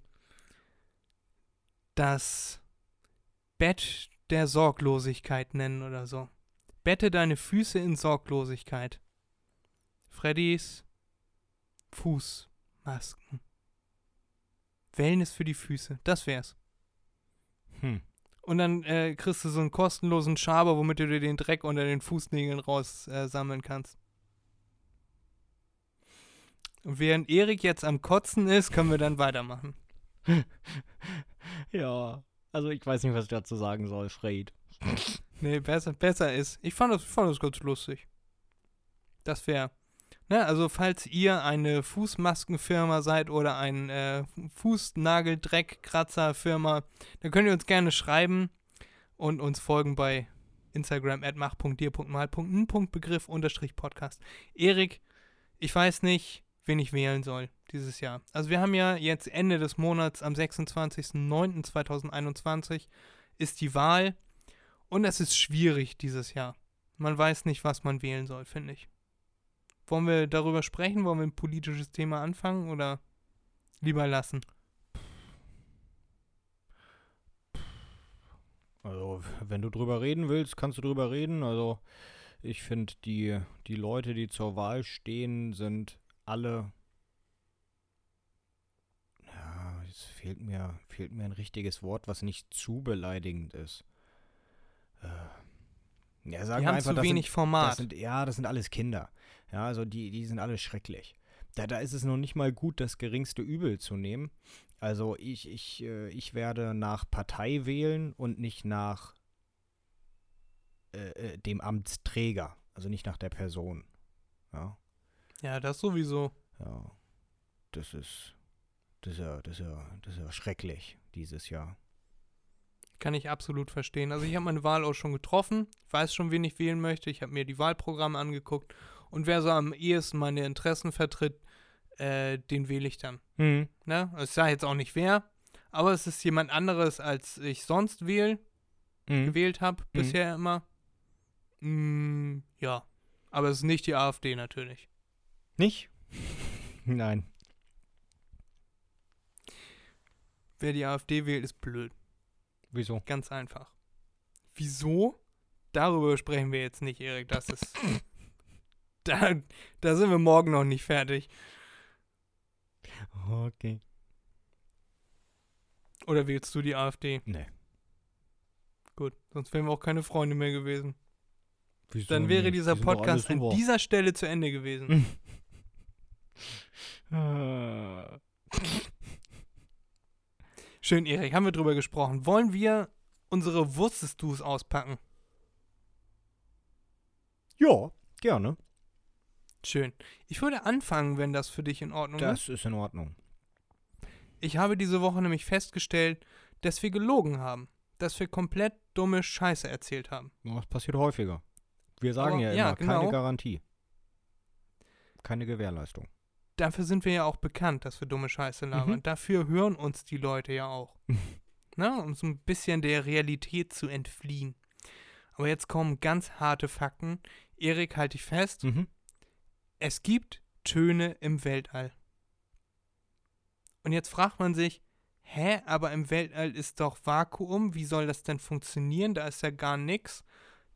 das Bett der Sorglosigkeit nennen oder so. Bette deine Füße in Sorglosigkeit. Freddys Fußmasken. Wellness für die Füße. Das wär's. Hm. Und dann äh, kriegst du so einen kostenlosen Schaber, womit du dir den Dreck unter den Fußnägeln raus äh, sammeln kannst. Und während Erik jetzt am Kotzen ist, können wir dann weitermachen. Ja, also ich weiß nicht, was ich dazu sagen soll, Fred. Nee, besser, besser ist. Ich fand das, ich fand das ganz lustig. Das wäre. Ne, also falls ihr eine Fußmaskenfirma seid oder ein äh, Fußnageldreckkratzer-Firma, dann könnt ihr uns gerne schreiben und uns folgen bei Instagram at mach.dir.mal.n.begriff unterstrich Podcast. Erik, ich weiß nicht, wen ich wählen soll dieses Jahr. Also wir haben ja jetzt Ende des Monats am 26.09.2021 ist die Wahl. Und es ist schwierig dieses Jahr. Man weiß nicht, was man wählen soll, finde ich. Wollen wir darüber sprechen? Wollen wir ein politisches Thema anfangen oder lieber lassen? Also, wenn du drüber reden willst, kannst du drüber reden. Also, ich finde, die, die Leute, die zur Wahl stehen, sind alle. Ja, es fehlt mir, fehlt mir ein richtiges Wort, was nicht zu beleidigend ist. Äh, ja, sagen Die haben einfach, zu das wenig sind, Format. das sind, ja, das sind alles Kinder. Ja, also die, die sind alle schrecklich. Da, da ist es noch nicht mal gut, das geringste Übel zu nehmen. Also ich, ich, äh, ich werde nach Partei wählen und nicht nach äh, äh, dem Amtsträger. Also nicht nach der Person. Ja, ja, das sowieso. ja. Das ist, das ist ja, das ist ja, das ist ja schrecklich dieses Jahr. Kann ich absolut verstehen. Also ich habe meine Wahl auch schon getroffen. Weiß schon, wen ich wählen möchte. Ich habe mir die Wahlprogramme angeguckt. Und wer so am ehesten meine Interessen vertritt, äh, den wähle ich dann. Hm. Ne? Ich sage jetzt auch nicht wer, aber es ist jemand anderes, als ich sonst wähl, Mhm. gewählt habe, bisher immer. Mm, ja, aber es ist nicht die AfD natürlich. Nicht? Nein. Wer die AfD wählt, ist blöd. Wieso? Ganz einfach. Wieso? Darüber sprechen wir jetzt nicht, Erik. Das ist. da, da sind wir morgen noch nicht fertig. Okay. Oder wählst du die AfD? Nee. Gut, sonst wären wir auch keine Freunde mehr gewesen. Wieso Dann wäre nicht? dieser Die sind doch alle Podcast an super. dieser Stelle zu Ende gewesen. Äh, Schön, Erik, haben wir drüber gesprochen. Wollen wir unsere Wusstest du's auspacken? ja, gerne. Schön. Ich würde anfangen, wenn das für dich in Ordnung ist. Das ist in Ordnung. Ich habe diese Woche nämlich festgestellt, dass wir gelogen haben. Dass wir komplett dumme Scheiße erzählt haben. Das passiert häufiger. Wir sagen Aber- ja immer, ja, genau. keine Garantie. Keine Gewährleistung. Dafür sind wir ja auch bekannt, dass wir dumme Scheiße labern. Mhm. Dafür hören uns die Leute ja auch. Na, um so ein bisschen der Realität zu entfliehen. Aber jetzt kommen ganz harte Fakten. Erik, halte ich fest. Mhm. Es gibt Töne im Weltall. Und jetzt fragt man sich, hä, aber im Weltall ist doch Vakuum, wie soll das denn funktionieren? Da ist ja gar nichts.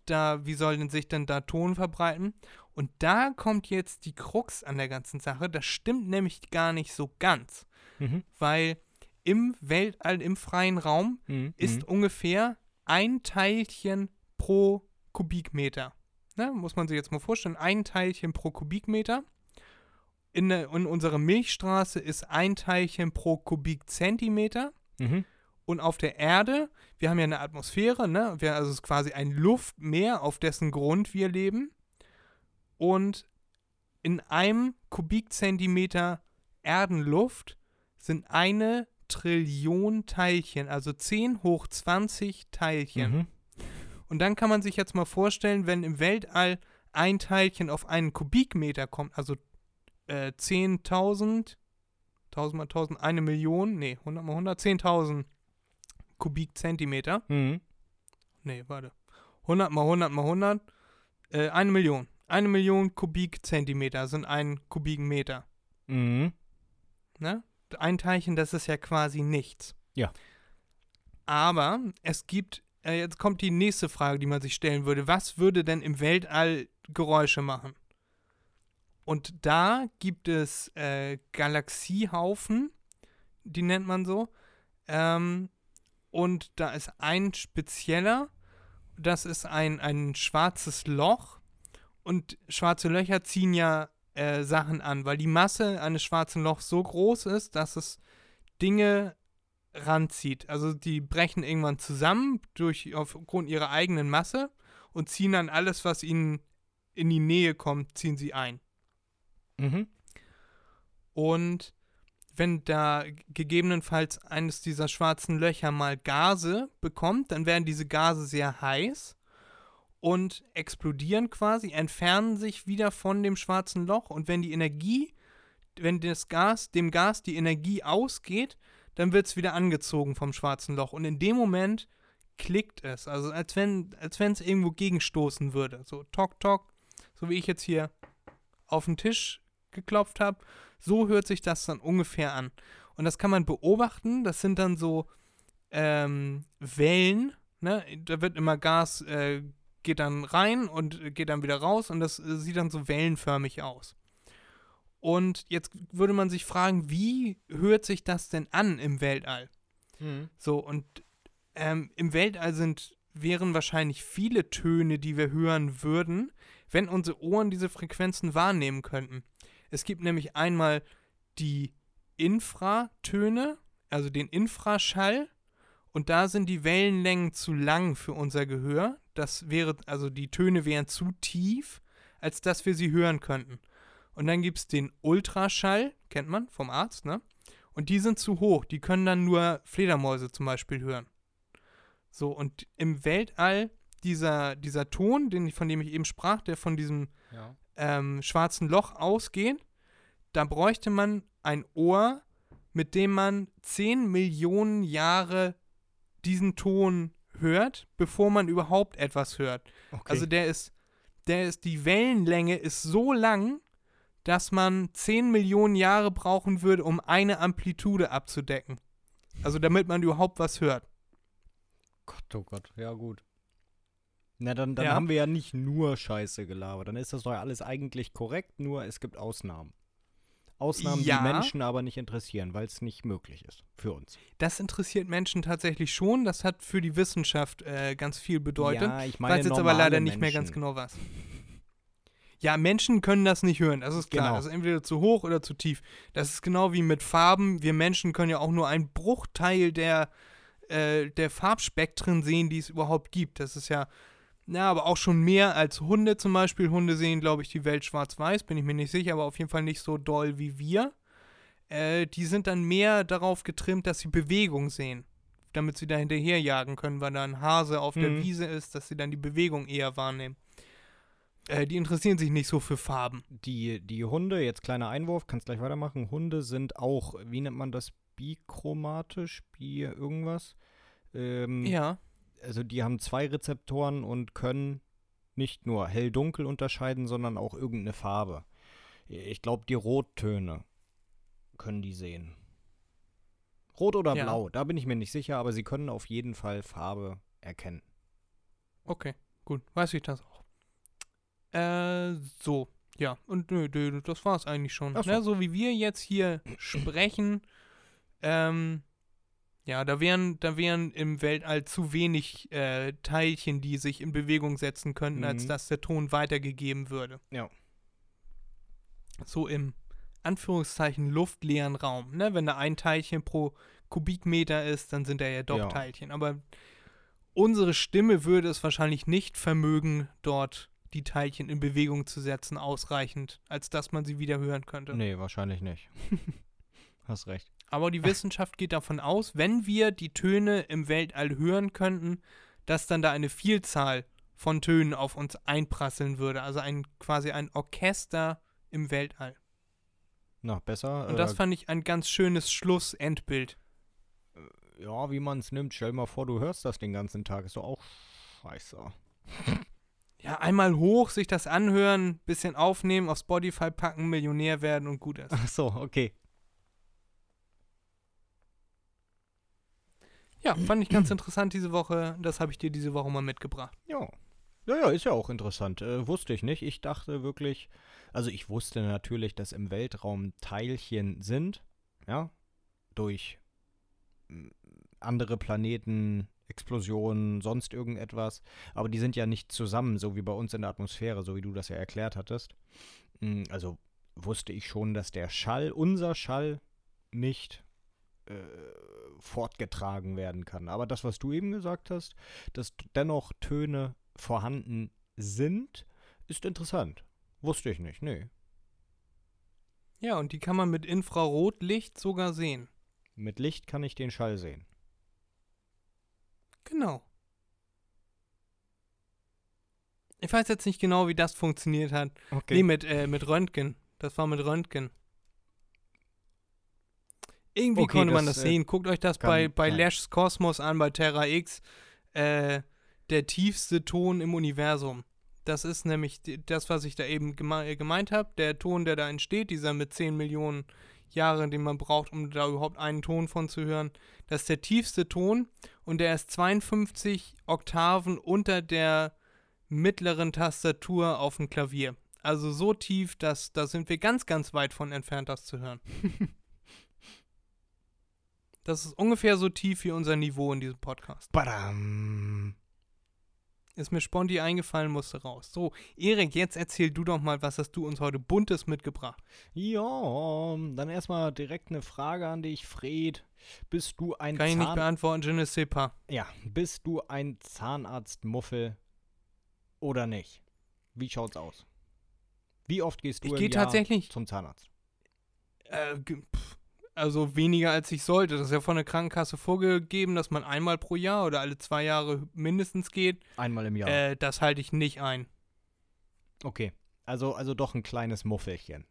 Da, wie soll denn sich denn da Ton verbreiten? Und da kommt jetzt die Krux an der ganzen Sache. Das stimmt nämlich gar nicht so ganz, Mhm. weil im Weltall, im freien Raum, Mhm. ist ungefähr ein Teilchen pro Kubikmeter. Ne, muss man sich jetzt mal vorstellen, ein Teilchen pro Kubikmeter. In, der, in unserer Milchstraße ist ein Teilchen pro Kubikzentimeter. Mhm. Und auf der Erde, wir haben ja eine Atmosphäre, ne? Wir, also es ist quasi ein Luftmeer, auf dessen Grund wir leben. Und in einem Kubikzentimeter Erdenluft sind eine Trillion Teilchen, also 10 hoch 20 Teilchen. Mhm. Und dann kann man sich jetzt mal vorstellen, wenn im Weltall ein Teilchen auf einen Kubikmeter kommt, also äh, 10.000, 1000 mal 1000, eine Million, nee, 100 mal 100, 10.000 Kubikzentimeter. Mhm. Nee, warte. 100 mal 100 mal 100, äh, eine Million. Eine Million Kubikzentimeter sind ein Kubikmeter. Mhm. Ne? Ein Teilchen, das ist ja quasi nichts. Ja. Aber es gibt, äh, jetzt kommt die nächste Frage, die man sich stellen würde. Was würde denn im Weltall Geräusche machen? Und da gibt es äh, Galaxiehaufen, die nennt man so. Ähm, und da ist ein spezieller, das ist ein, ein schwarzes Loch. Und schwarze Löcher ziehen ja äh, Sachen an, weil die Masse eines schwarzen Lochs so groß ist, dass es Dinge ranzieht. Also die brechen irgendwann zusammen durch aufgrund ihrer eigenen Masse und ziehen dann alles, was ihnen in die Nähe kommt, ziehen sie ein. Mhm. Und wenn da gegebenenfalls eines dieser schwarzen Löcher mal Gase bekommt, dann werden diese Gase sehr heiß und explodieren quasi, entfernen sich wieder von dem schwarzen Loch. Und wenn die Energie, wenn das Gas, dem Gas die Energie ausgeht, dann wird es wieder angezogen vom schwarzen Loch. Und in dem Moment klickt es, also als wenn als es irgendwo gegenstoßen würde, so tok tok, so wie ich jetzt hier auf den Tisch geklopft habe, so hört sich das dann ungefähr an. Und das kann man beobachten, das sind dann so ähm, Wellen, ne? da wird immer Gas, äh, geht dann rein und geht dann wieder raus und das äh, sieht dann so wellenförmig aus. Und jetzt würde man sich fragen, wie hört sich das denn an im Weltall? Mhm. So, und ähm, im Weltall sind, wären wahrscheinlich viele Töne, die wir hören würden, wenn unsere Ohren diese Frequenzen wahrnehmen könnten. Es gibt nämlich einmal die Infratöne, also den Infraschall, und da sind die Wellenlängen zu lang für unser Gehör. Das wäre, also die Töne wären zu tief, als dass wir sie hören könnten. Und dann gibt es den Ultraschall, kennt man vom Arzt, ne? Und die sind zu hoch, die können dann nur Fledermäuse zum Beispiel hören. So, und im Weltall, dieser, dieser Ton, den, von dem ich eben sprach, der von diesem Ja. ähm, schwarzen Loch ausgeht, da bräuchte man ein Ohr, mit dem man 10 Millionen Jahre diesen Ton hört, bevor man überhaupt etwas hört. Okay. Also der ist, der ist, die Wellenlänge ist so lang, dass man 10 Millionen Jahre brauchen würde, um eine Amplitude abzudecken. Also damit man überhaupt was hört. Gott, oh Gott, ja gut. Na, dann, dann Ja. haben wir ja nicht nur Scheiße gelabert. Dann ist das doch alles eigentlich korrekt, nur es gibt Ausnahmen. Ausnahmen, Ja. die Menschen aber nicht interessieren, weil es nicht möglich ist für uns. Das interessiert Menschen tatsächlich schon. Das hat für die Wissenschaft äh, ganz viel bedeutet. Ja, ich meine weiß jetzt aber leider nicht mehr ganz genau was. Ja, Menschen können das nicht hören, das ist klar. Genau. Das ist entweder zu hoch oder zu tief. Das ist genau wie mit Farben. Wir Menschen können ja auch nur einen Bruchteil der, äh, der Farbspektren sehen, die es überhaupt gibt. Das ist ja, na, aber auch schon mehr als Hunde zum Beispiel. Hunde sehen, glaube ich, die Welt schwarz-weiß, bin ich mir nicht sicher, aber auf jeden Fall nicht so doll wie wir. Äh, die sind dann mehr darauf getrimmt, dass sie Bewegung sehen. Damit sie da hinterherjagen können, weil da ein Hase auf der Mhm. Wiese ist, dass sie dann die Bewegung eher wahrnehmen. Äh, die interessieren sich nicht so für Farben. Die, die Hunde, jetzt kleiner Einwurf, kannst gleich weitermachen. Hunde sind auch, wie nennt man das, bichromatisch, bi irgendwas? Ähm, Ja. Also die haben zwei Rezeptoren und können nicht nur hell-dunkel unterscheiden, sondern auch irgendeine Farbe. Ich glaube, die Rottöne können die sehen. Rot oder Ja. blau, da bin ich mir nicht sicher, aber sie können auf jeden Fall Farbe erkennen. Okay, gut. Weiß ich das auch. Äh, so. Ja, und nö, nö, das war's eigentlich schon. Ach so. Ne, so wie wir jetzt hier sprechen, ähm, ja, da wären, da wären im Weltall zu wenig äh, Teilchen, die sich in Bewegung setzen könnten, als Mhm. dass der Ton weitergegeben würde. Ja. So im Anführungszeichen luftleeren Raum. Ne? Wenn da ein Teilchen pro Kubikmeter ist, dann sind da ja doch Ja. Teilchen. Aber unsere Stimme würde es wahrscheinlich nicht vermögen, dort die Teilchen in Bewegung zu setzen, ausreichend, als dass man sie wieder hören könnte. Nee, wahrscheinlich nicht. Hast recht. Aber die Wissenschaft geht davon aus, wenn wir die Töne im Weltall hören könnten, dass dann da eine Vielzahl von Tönen auf uns einprasseln würde. Also ein quasi ein Orchester im Weltall. Na, besser. Und das äh, fand ich ein ganz schönes Schlussendbild. ja, wie man es nimmt. Stell mal vor, du hörst das den ganzen Tag. Ist doch auch scheiße. Ja, einmal hoch, sich das anhören, bisschen aufnehmen, auf Spotify packen, Millionär werden und gut ist. Ach so, okay. Ja, fand ich ganz interessant diese Woche. Das habe ich dir diese Woche mal mitgebracht. Ja. Ja, ja, ist ja auch interessant. Äh, wusste ich nicht. Ich dachte wirklich, also ich wusste natürlich, dass im Weltraum Teilchen sind, ja, durch andere Planeten, Explosionen, sonst irgendetwas. Aber die sind ja nicht zusammen, so wie bei uns in der Atmosphäre, so wie du das ja erklärt hattest. Mm, Also wusste ich schon, dass der Schall, unser Schall, nicht äh, fortgetragen werden kann. Aber das, was du eben gesagt hast, dass dennoch Töne vorhanden sind, ist interessant. Wusste ich nicht, nee. Ja, und die kann man mit Infrarotlicht sogar sehen. Mit Licht kann ich den Schall sehen. Genau. Ich weiß jetzt nicht genau, wie das funktioniert hat. Okay. Nee, mit, äh, mit Röntgen. Das war mit Röntgen. Irgendwie Okay, konnte man das, das äh, sehen. Guckt euch das bei, bei sein. Lash's Kosmos an, bei Terra X. Äh, der tiefste Ton im Universum. Das ist nämlich das, was ich da eben geme äh, gemeint habe. Der Ton, der da entsteht, dieser mit 10 Millionen Jahren, den man braucht, um da überhaupt einen Ton von zu hören. Das ist der tiefste Ton und der ist 52 Oktaven unter der mittleren Tastatur auf dem Klavier. Also so tief, dass da sind wir ganz, ganz weit von entfernt, das zu hören. das ist ungefähr so tief wie unser Niveau in diesem Podcast. Badam. Ist mir sponti eingefallen, musste raus. So, Erik, jetzt erzähl du doch mal, was hast du uns heute Buntes mitgebracht? Ja, dann erstmal direkt eine Frage an dich, Fred. Bist du ein Kann ich nicht Zahn beantworten, je ne sais pas. Ja, bist du ein Zahnarztmuffel oder nicht? Wie schaut's aus? Wie oft gehst du Ich im gehe Jahr tatsächlich- zum Zahnarzt? Äh, pff, also weniger als ich sollte. Das ist ja von der Krankenkasse vorgegeben, dass man einmal pro Jahr oder alle zwei Jahre mindestens geht. Einmal im Jahr. Äh, das halte ich nicht ein. Okay. Also, also doch ein kleines Muffelchen.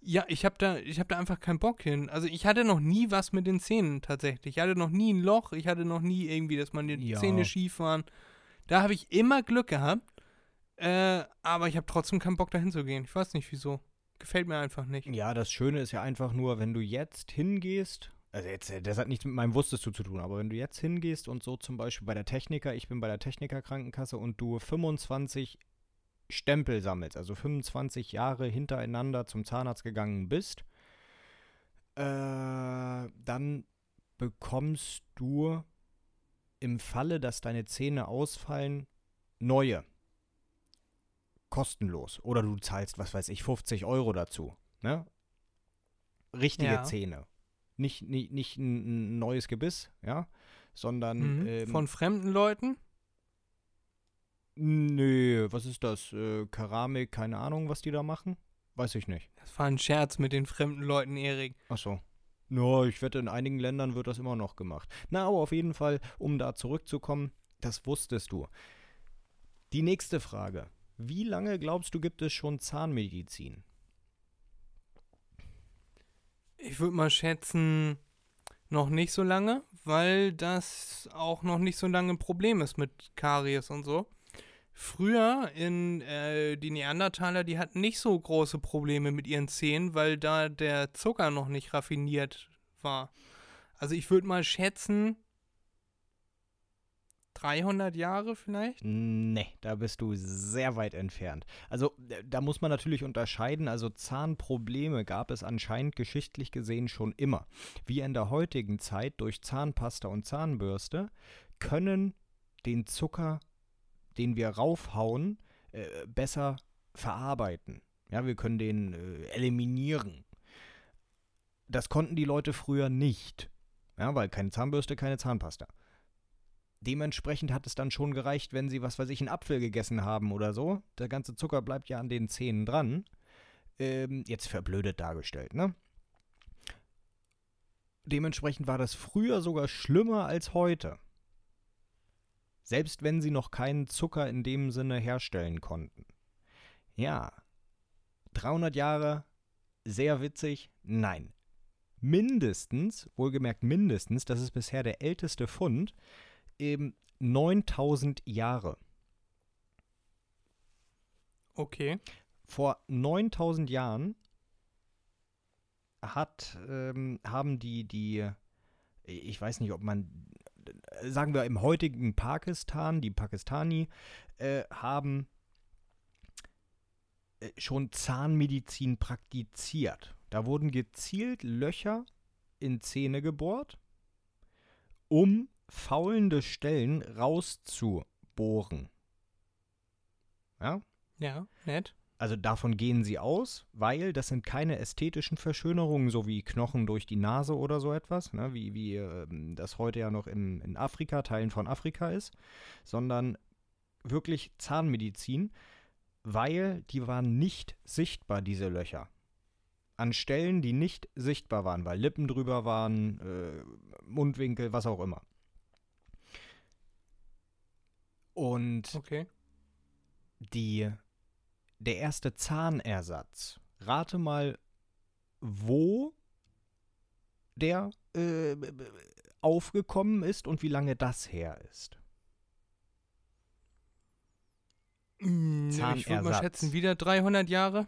Ja, ich habe da, ich hab da einfach keinen Bock hin. Also ich hatte noch nie was mit den Zähnen tatsächlich. Ich hatte noch nie ein Loch, ich hatte noch nie irgendwie, dass meine Ja. Zähne schief waren. Da habe ich immer Glück gehabt. Äh, aber ich habe trotzdem keinen Bock dahin zu gehen. Ich weiß nicht wieso. Gefällt mir einfach nicht. Ja, das Schöne ist ja einfach nur, wenn du jetzt hingehst, also jetzt, äh, das hat nichts mit meinem Wusstest du zu tun, aber wenn du jetzt hingehst und so zum Beispiel bei der Techniker, ich bin bei der Techniker-Krankenkasse und du 25 Stempel sammelst, also 25 Jahre hintereinander zum Zahnarzt gegangen bist, äh, dann bekommst du im Falle, dass deine Zähne ausfallen, neue. Kostenlos. Oder du zahlst, was weiß ich, 50 Euro dazu. Ne? Richtige Ja. Zähne. Nicht, nicht, nicht ein, neues Gebiss, ja, sondern Mhm. ähm, Von fremden Leuten? Nö, was ist das? Äh, Keramik, keine Ahnung, was die da machen? Weiß ich nicht. Das war ein Scherz mit den fremden Leuten, Erik. Ach so. Ja, ich wette, in einigen Ländern wird das immer noch gemacht. Na, aber auf jeden Fall, um da zurückzukommen, das wusstest du. Die nächste Frage. Wie lange glaubst du, gibt es schon Zahnmedizin? Ich würde mal schätzen, noch nicht so lange, weil das auch noch nicht so lange ein Problem ist mit Karies und so. Früher in äh, die Neandertaler, die hatten nicht so große Probleme mit ihren Zähnen, weil da der Zucker noch nicht raffiniert war. Also ich würde mal schätzen 300 Jahre vielleicht. Nee, da bist du sehr weit entfernt. Also, äh, da muss man natürlich unterscheiden. Also, Zahnprobleme gab es anscheinend geschichtlich gesehen schon immer. Wir in der heutigen Zeit durch Zahnpasta und Zahnbürste können den Zucker, den wir raufhauen, äh, besser verarbeiten. Ja, wir können den äh, eliminieren. Das konnten die Leute früher nicht. Ja, weil keine Zahnbürste, keine Zahnpasta. Dementsprechend hat es dann schon gereicht, wenn sie, was weiß ich, einen Apfel gegessen haben oder so. Der ganze Zucker bleibt ja an den Zähnen dran. Ähm, jetzt verblödet dargestellt, ne? Dementsprechend war das früher sogar schlimmer als heute. Selbst wenn sie noch keinen Zucker in dem Sinne herstellen konnten. Ja. 300 Jahre, sehr witzig. Nein. Mindestens, wohlgemerkt mindestens, das ist bisher der älteste Fund, eben 9000 Jahre. Okay. Vor 9000 Jahren hat, ähm, haben die, die, ich weiß nicht, ob man, sagen wir im heutigen Pakistan, die Pakistani, äh, haben äh, schon Zahnmedizin praktiziert. Da wurden gezielt Löcher in Zähne gebohrt, um faulende Stellen rauszubohren. Ja? Ja, nett. Also davon gehen sie aus, weil das sind keine ästhetischen Verschönerungen, so wie Knochen durch die Nase oder so etwas, ne, wie, wie ähm, das heute ja noch in, in Afrika, Teilen von Afrika ist, sondern wirklich Zahnmedizin, weil die waren nicht sichtbar, diese Löcher. An Stellen, die nicht sichtbar waren, weil Lippen drüber waren, äh, Mundwinkel, was auch immer. Und Okay. die, der erste Zahnersatz. Rate mal, wo der äh, aufgekommen ist und wie lange das her ist. Mm, Ich würde mal Zahnersatz. schätzen, wieder 300 Jahre.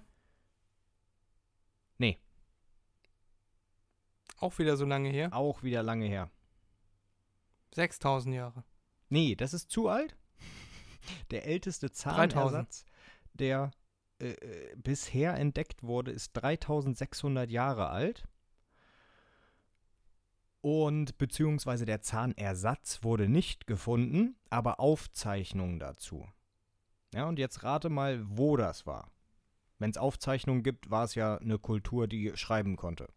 Nee. Auch wieder so lange her. Auch wieder lange her. 6000 Jahre. Nee, das ist zu alt. Der älteste Zahnersatz, der äh, äh, bisher entdeckt wurde, ist 3600 Jahre alt. Und beziehungsweise der Zahnersatz wurde nicht gefunden, aber Aufzeichnungen dazu. Ja, und jetzt rate mal, wo das war. Wenn es Aufzeichnungen gibt, war es ja eine Kultur, die schreiben konnte.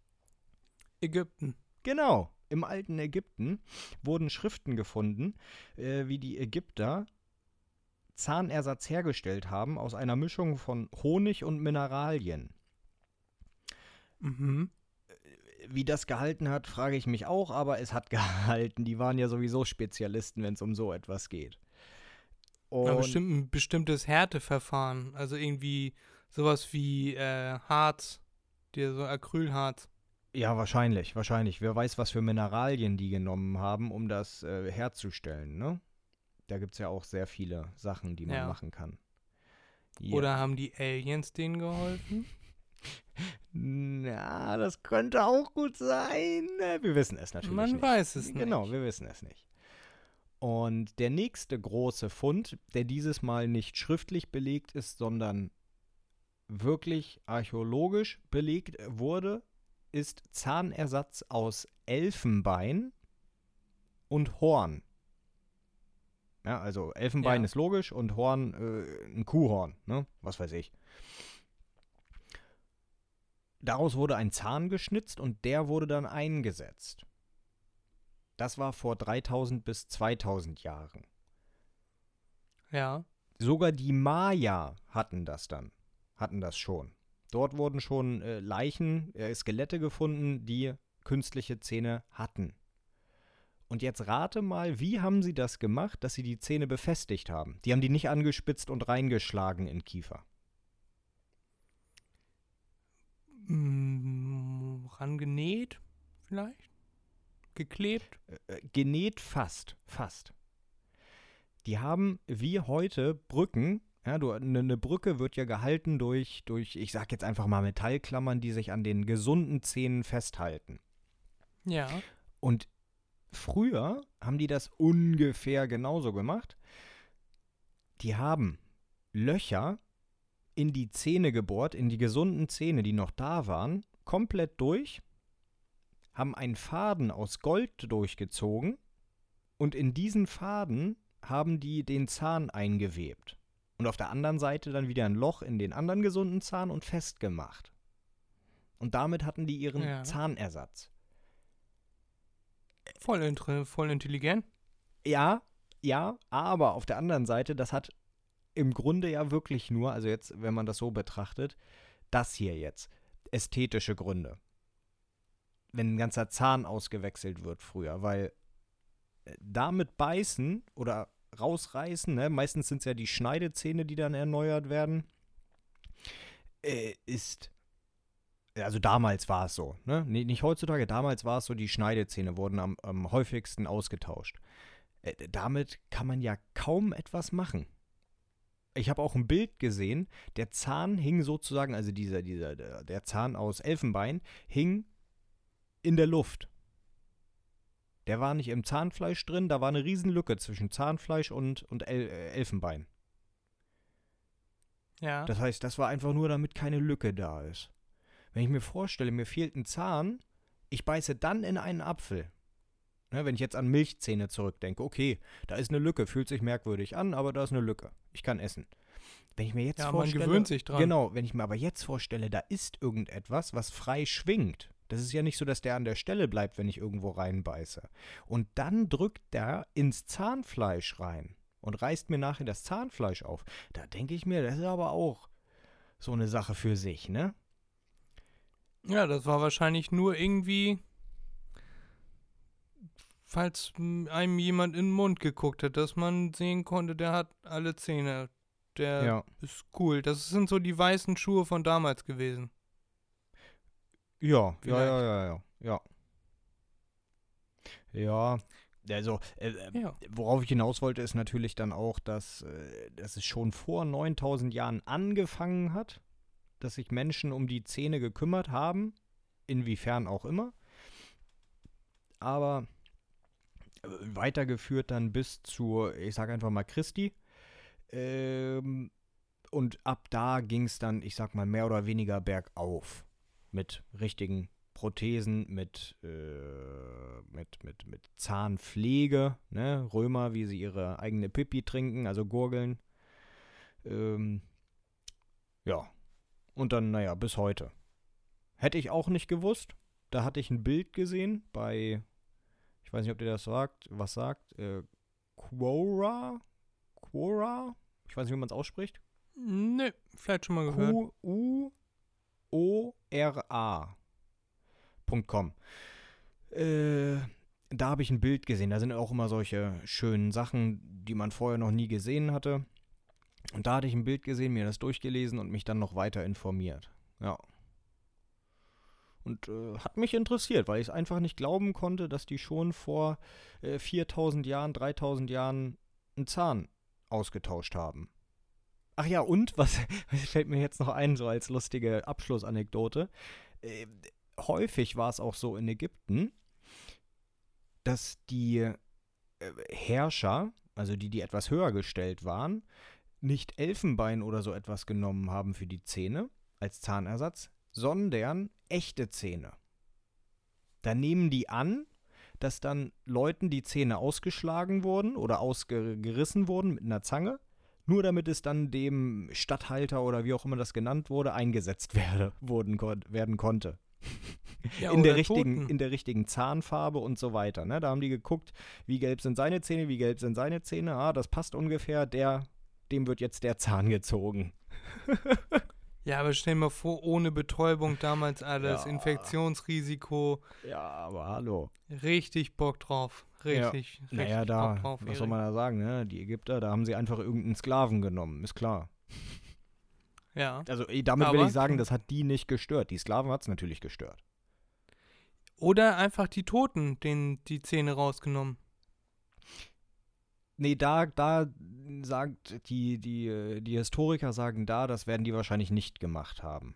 Ägypten. Genau. Im alten Ägypten wurden Schriften gefunden, äh, wie die Ägypter Zahnersatz hergestellt haben aus einer Mischung von Honig und Mineralien. Mhm. Wie das gehalten hat, frage ich mich auch, aber es hat gehalten. Die waren ja sowieso Spezialisten, wenn es um so etwas geht. Und Aber bestimmt ein bestimmtes Härteverfahren. Also irgendwie sowas wie äh, Harz. Der so Acrylharz. ja, wahrscheinlich, wahrscheinlich. Wer weiß, was für Mineralien die genommen haben, um das äh, herzustellen, ne? Da gibt es ja auch sehr viele Sachen, die man Ja. machen kann. Ja. Oder haben die Aliens denen geholfen? Na, das könnte auch gut sein. Wir wissen es natürlich Man nicht. weiß es Genau, nicht. wir wissen es nicht. Und der nächste große Fund, der dieses Mal nicht schriftlich belegt ist, sondern wirklich archäologisch belegt wurde, ist Zahnersatz aus Elfenbein und Horn. Ja, also Elfenbein Ja. ist logisch und Horn äh, ein Kuhhorn, ne? Was weiß ich. Daraus wurde ein Zahn geschnitzt und der wurde dann eingesetzt. Das war vor 3000 bis 2000 Jahren. Ja. Sogar die Maya hatten das dann, hatten das schon. Dort wurden schon äh, Leichen, äh, Skelette gefunden, die künstliche Zähne hatten. Und jetzt rate mal, wie haben sie das gemacht, dass sie die Zähne befestigt haben? Die haben die nicht angespitzt und reingeschlagen in Kiefer. Mm, rangenäht, vielleicht? Geklebt? Äh, genäht fast, fast. Die haben wie heute Brücken. Ja, du, eine ne Brücke wird ja gehalten durch, durch, ich sag jetzt einfach mal Metallklammern, die sich an den gesunden Zähnen festhalten. Ja. Und früher haben die das ungefähr genauso gemacht. Die haben Löcher in die Zähne gebohrt, in die gesunden Zähne, die noch da waren, komplett durch, haben einen Faden aus Gold durchgezogen und in diesen Faden haben die den Zahn eingewebt. Und auf der anderen Seite dann wieder ein Loch in den anderen gesunden Zahn und festgemacht. Und damit hatten die ihren Ja. Zahnersatz. Voll, voll intelligent. Ja, ja, aber auf der anderen Seite, das hat im Grunde ja wirklich nur, also jetzt, wenn man das so betrachtet, das hier jetzt, ästhetische Gründe. Wenn ein ganzer Zahn ausgewechselt wird früher, weil äh, damit beißen oder rausreißen, ne, meistens sind es ja die Schneidezähne, die dann erneuert werden, äh, ist also damals war es so, ne? Nicht heutzutage, damals war es so, die Schneidezähne wurden am, am häufigsten ausgetauscht. Äh, damit kann man ja kaum etwas machen. Ich habe auch ein Bild gesehen, der Zahn hing sozusagen, also dieser, dieser, der, der Zahn aus Elfenbein hing in der Luft. Der war nicht im Zahnfleisch drin, da war eine Riesenlücke zwischen Zahnfleisch und, und El äh, Elfenbein. Ja. Das heißt, das war einfach nur, damit keine Lücke da ist. Wenn ich mir vorstelle, mir fehlt ein Zahn, ich beiße dann in einen Apfel. Ne, wenn ich jetzt an Milchzähne zurückdenke, okay, da ist eine Lücke, fühlt sich merkwürdig an, aber da ist eine Lücke. Ich kann essen. Wenn ich mir jetzt Ja, man vorstelle, gewöhnt sich dran. Genau, wenn ich mir aber jetzt vorstelle, da ist irgendetwas, was frei schwingt. Das ist ja nicht so, dass der an der Stelle bleibt, wenn ich irgendwo reinbeiße. Und dann drückt der ins Zahnfleisch rein und reißt mir nachher das Zahnfleisch auf. Da denke ich mir, das ist aber auch so eine Sache für sich, ne? Ja, das war wahrscheinlich nur irgendwie, falls einem jemand in den Mund geguckt hat, dass man sehen konnte, der hat alle Zähne. Der Ja. ist cool. Das sind so die weißen Schuhe von damals gewesen. Ja, ja, Vielleicht. ja, ja, ja, ja. Ja, also, äh, äh, Ja. worauf ich hinaus wollte, ist natürlich dann auch, dass, äh, dass es schon vor 9000 Jahren angefangen hat, dass sich Menschen um die Zähne gekümmert haben, inwiefern auch immer. Aber äh, weitergeführt dann bis zur, ich sag einfach mal Christi. Ähm, und ab da ging es dann, ich sag mal, mehr oder weniger bergauf. Mit richtigen Prothesen, mit, äh, mit, mit, mit Zahnpflege, ne? Römer, wie sie ihre eigene Pipi trinken, also gurgeln. Ähm, ja. Und dann, naja, bis heute. Hätte ich auch nicht gewusst. Da hatte ich ein Bild gesehen bei, ich weiß nicht, ob dir das sagt, was sagt, äh, Quora? Quora? Ich weiß nicht, wie man es ausspricht. Nö, vielleicht schon mal gehört. Q-U-O-R-A.com. Äh, da habe ich ein Bild gesehen. Da sind auch immer solche schönen Sachen, die man vorher noch nie gesehen hatte. Und da hatte ich ein Bild gesehen, mir das durchgelesen und mich dann noch weiter informiert. Ja. Und äh, hat mich interessiert, weil ich es einfach nicht glauben konnte, dass die schon vor äh, 4000 Jahren, 3000 Jahren einen Zahn ausgetauscht haben. Ach ja, und was, was fällt mir jetzt noch ein, so als lustige Abschlussanekdote. Äh, häufig war es auch so in Ägypten, dass die äh, Herrscher, also die, die etwas höher gestellt waren, nicht Elfenbein oder so etwas genommen haben für die Zähne als Zahnersatz, sondern echte Zähne. Da nehmen die an, dass dann Leuten die Zähne ausgeschlagen wurden oder ausgerissen wurden mit einer Zange, nur damit es dann dem Statthalter oder wie auch immer das genannt wurde, eingesetzt werde, wurden, werden konnte. Ja, in, der richtigen, Toten. in der richtigen Zahnfarbe und so weiter. Ne? Da haben die geguckt, wie gelb sind seine Zähne, wie gelb sind seine Zähne. Ah, das passt ungefähr. Der, dem wird jetzt der Zahn gezogen. Ja, aber stell dir mal vor, ohne Betäubung damals alles, Ja. Infektionsrisiko, Ja, aber hallo. richtig Bock drauf. Richtig, richtig Naja, da, Bock drauf. was soll Erik. man da sagen, ne? Die Ägypter, da haben sie einfach irgendeinen Sklaven genommen, ist klar. Ja. Also damit will Aber- ich sagen, das hat die nicht gestört. Die Sklaven hat es natürlich gestört. Oder einfach die Toten, denen die Zähne rausgenommen. Nee, da, da sagt die, die, äh, die Historiker sagen da, das werden die wahrscheinlich nicht gemacht haben.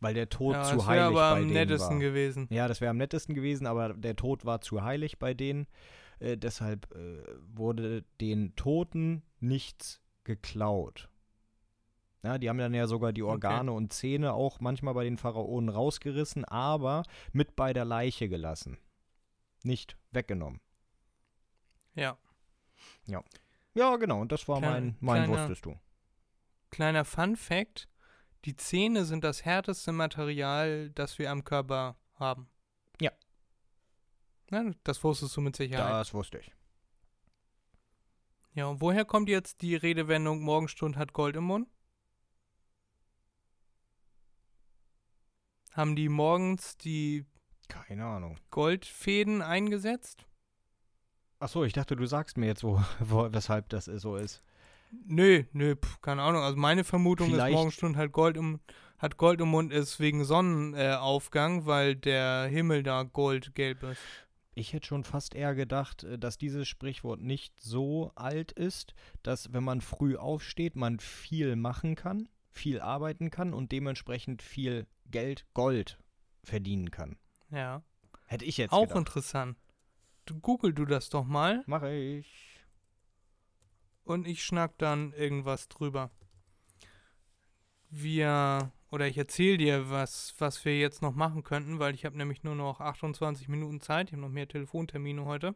Weil der Tod ja, zu das wäre heilig aber bei am denen nettesten war. gewesen. Ja, das wäre am nettesten gewesen, aber der Tod war zu heilig bei denen. Äh, deshalb äh, wurde den Toten nichts geklaut. Ja, die haben dann ja sogar die Organe und Zähne auch manchmal bei den Pharaonen rausgerissen, aber mit bei der Leiche gelassen. Nicht weggenommen. Ja. Ja, genau, und das war Kleine- mein, mein kleiner- wusstest du. Kleiner Fun Fact: Die Zähne sind das härteste Material, das wir am Körper haben. Ja. Ja, das wusstest du mit Sicherheit. Das wusste ich. Ja, und woher kommt jetzt die Redewendung Morgenstund hat Gold im Mund? Haben die morgens die Keine Ahnung. Goldfäden eingesetzt? Achso, ich dachte, du sagst mir jetzt, wo, wo, weshalb das so ist. Nö, nö, pf, keine Ahnung. Also meine Vermutung ist, Vielleicht- Morgenstund hat Gold im, hat Gold im Mund ist wegen Sonnenaufgang, äh, weil der Himmel da goldgelb ist. Ich hätte schon fast eher gedacht, äh, dass dieses Sprichwort nicht so alt ist, dass wenn man früh aufsteht, man viel machen kann, viel arbeiten kann und dementsprechend viel Geld, Gold verdienen kann. Ja. Hätte ich jetzt Auch gedacht. interessant. Google du das doch mal Mache ich. und ich schnack dann irgendwas drüber. Wir, oder ich erzähle dir, was, was wir jetzt noch machen könnten, weil ich habe nämlich nur noch 28 Minuten Zeit. Ich habe noch mehr Telefontermine heute.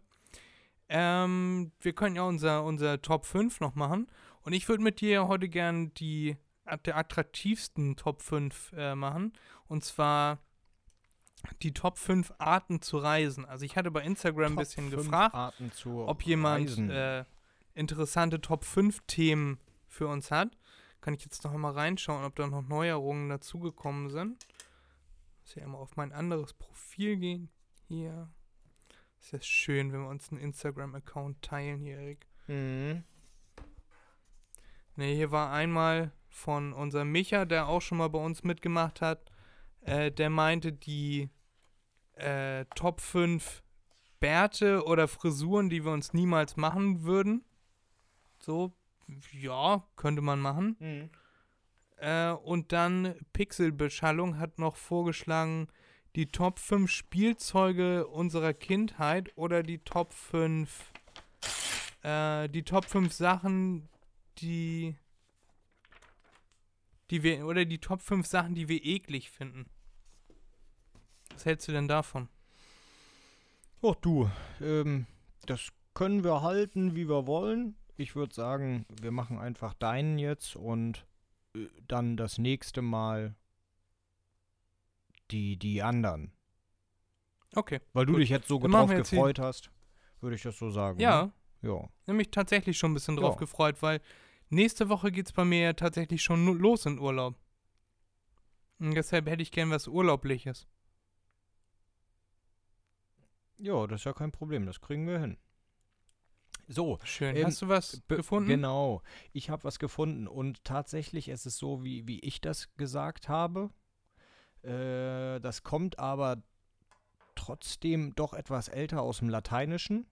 Ähm, wir können ja unser, unser Top 5 noch machen. Und ich würde mit dir heute gern die der attraktivsten Top 5 äh, machen. Und zwar die Top 5 Arten zu reisen. Also ich hatte bei Instagram ein Top bisschen fünf gefragt, ob jemand äh, interessante Top 5 Themen für uns hat. Kann ich jetzt noch einmal reinschauen, ob da noch Neuerungen dazugekommen sind. Muss ja immer auf mein anderes Profil gehen. Hier. Ist ja schön, wenn wir uns einen Instagram-Account teilen hier, Erik. Mhm. Ne, hier war einmal von unserem Micha, der auch schon mal bei uns mitgemacht hat. Äh, der meinte, die äh, Top 5 Bärte oder Frisuren, die wir uns niemals machen würden. So, ja, könnte man machen. Mhm. Äh, und dann Pixelbeschallung hat noch vorgeschlagen, die Top 5 Spielzeuge unserer Kindheit oder die Top 5 äh, die Top 5 Sachen, die die wir oder die Top 5 Sachen, die wir eklig finden. Was hältst du denn davon? Ach du, ähm, das können wir halten, wie wir wollen. Ich würde sagen, wir machen einfach deinen jetzt und äh, dann das nächste Mal die, die anderen. Okay. Weil du Gut. dich jetzt so drauf gefreut hast, würde ich das so sagen. Ja, Ne? Ja. nämlich tatsächlich schon ein bisschen drauf Ja. gefreut, weil nächste Woche geht es bei mir ja tatsächlich schon los in Urlaub. Und deshalb hätte ich gern was Urlaubliches. Ja, das ist ja kein Problem, das kriegen wir hin. So, Schön. Ähm, Hast du was gefunden? Genau. Ich habe was gefunden und tatsächlich ist es so, wie, wie ich das gesagt habe. Äh, das kommt aber trotzdem doch etwas älter aus dem Lateinischen.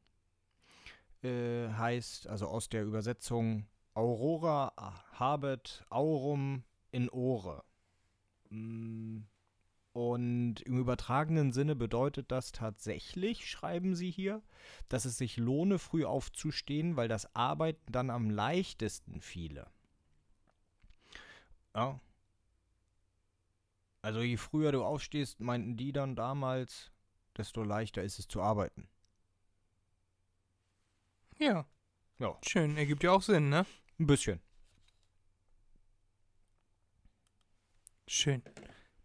Äh, heißt, also aus der Übersetzung Aurora habet aurum in ore. Mm, Und im übertragenen Sinne bedeutet das tatsächlich, schreiben sie hier, dass es sich lohne, früh aufzustehen, weil das Arbeiten dann am leichtesten fiele. Ja. Also je früher du aufstehst, meinten die dann damals, desto leichter ist es zu arbeiten. Ja. Ja. Schön, ergibt ja auch Sinn, ne? Ein bisschen. Schön.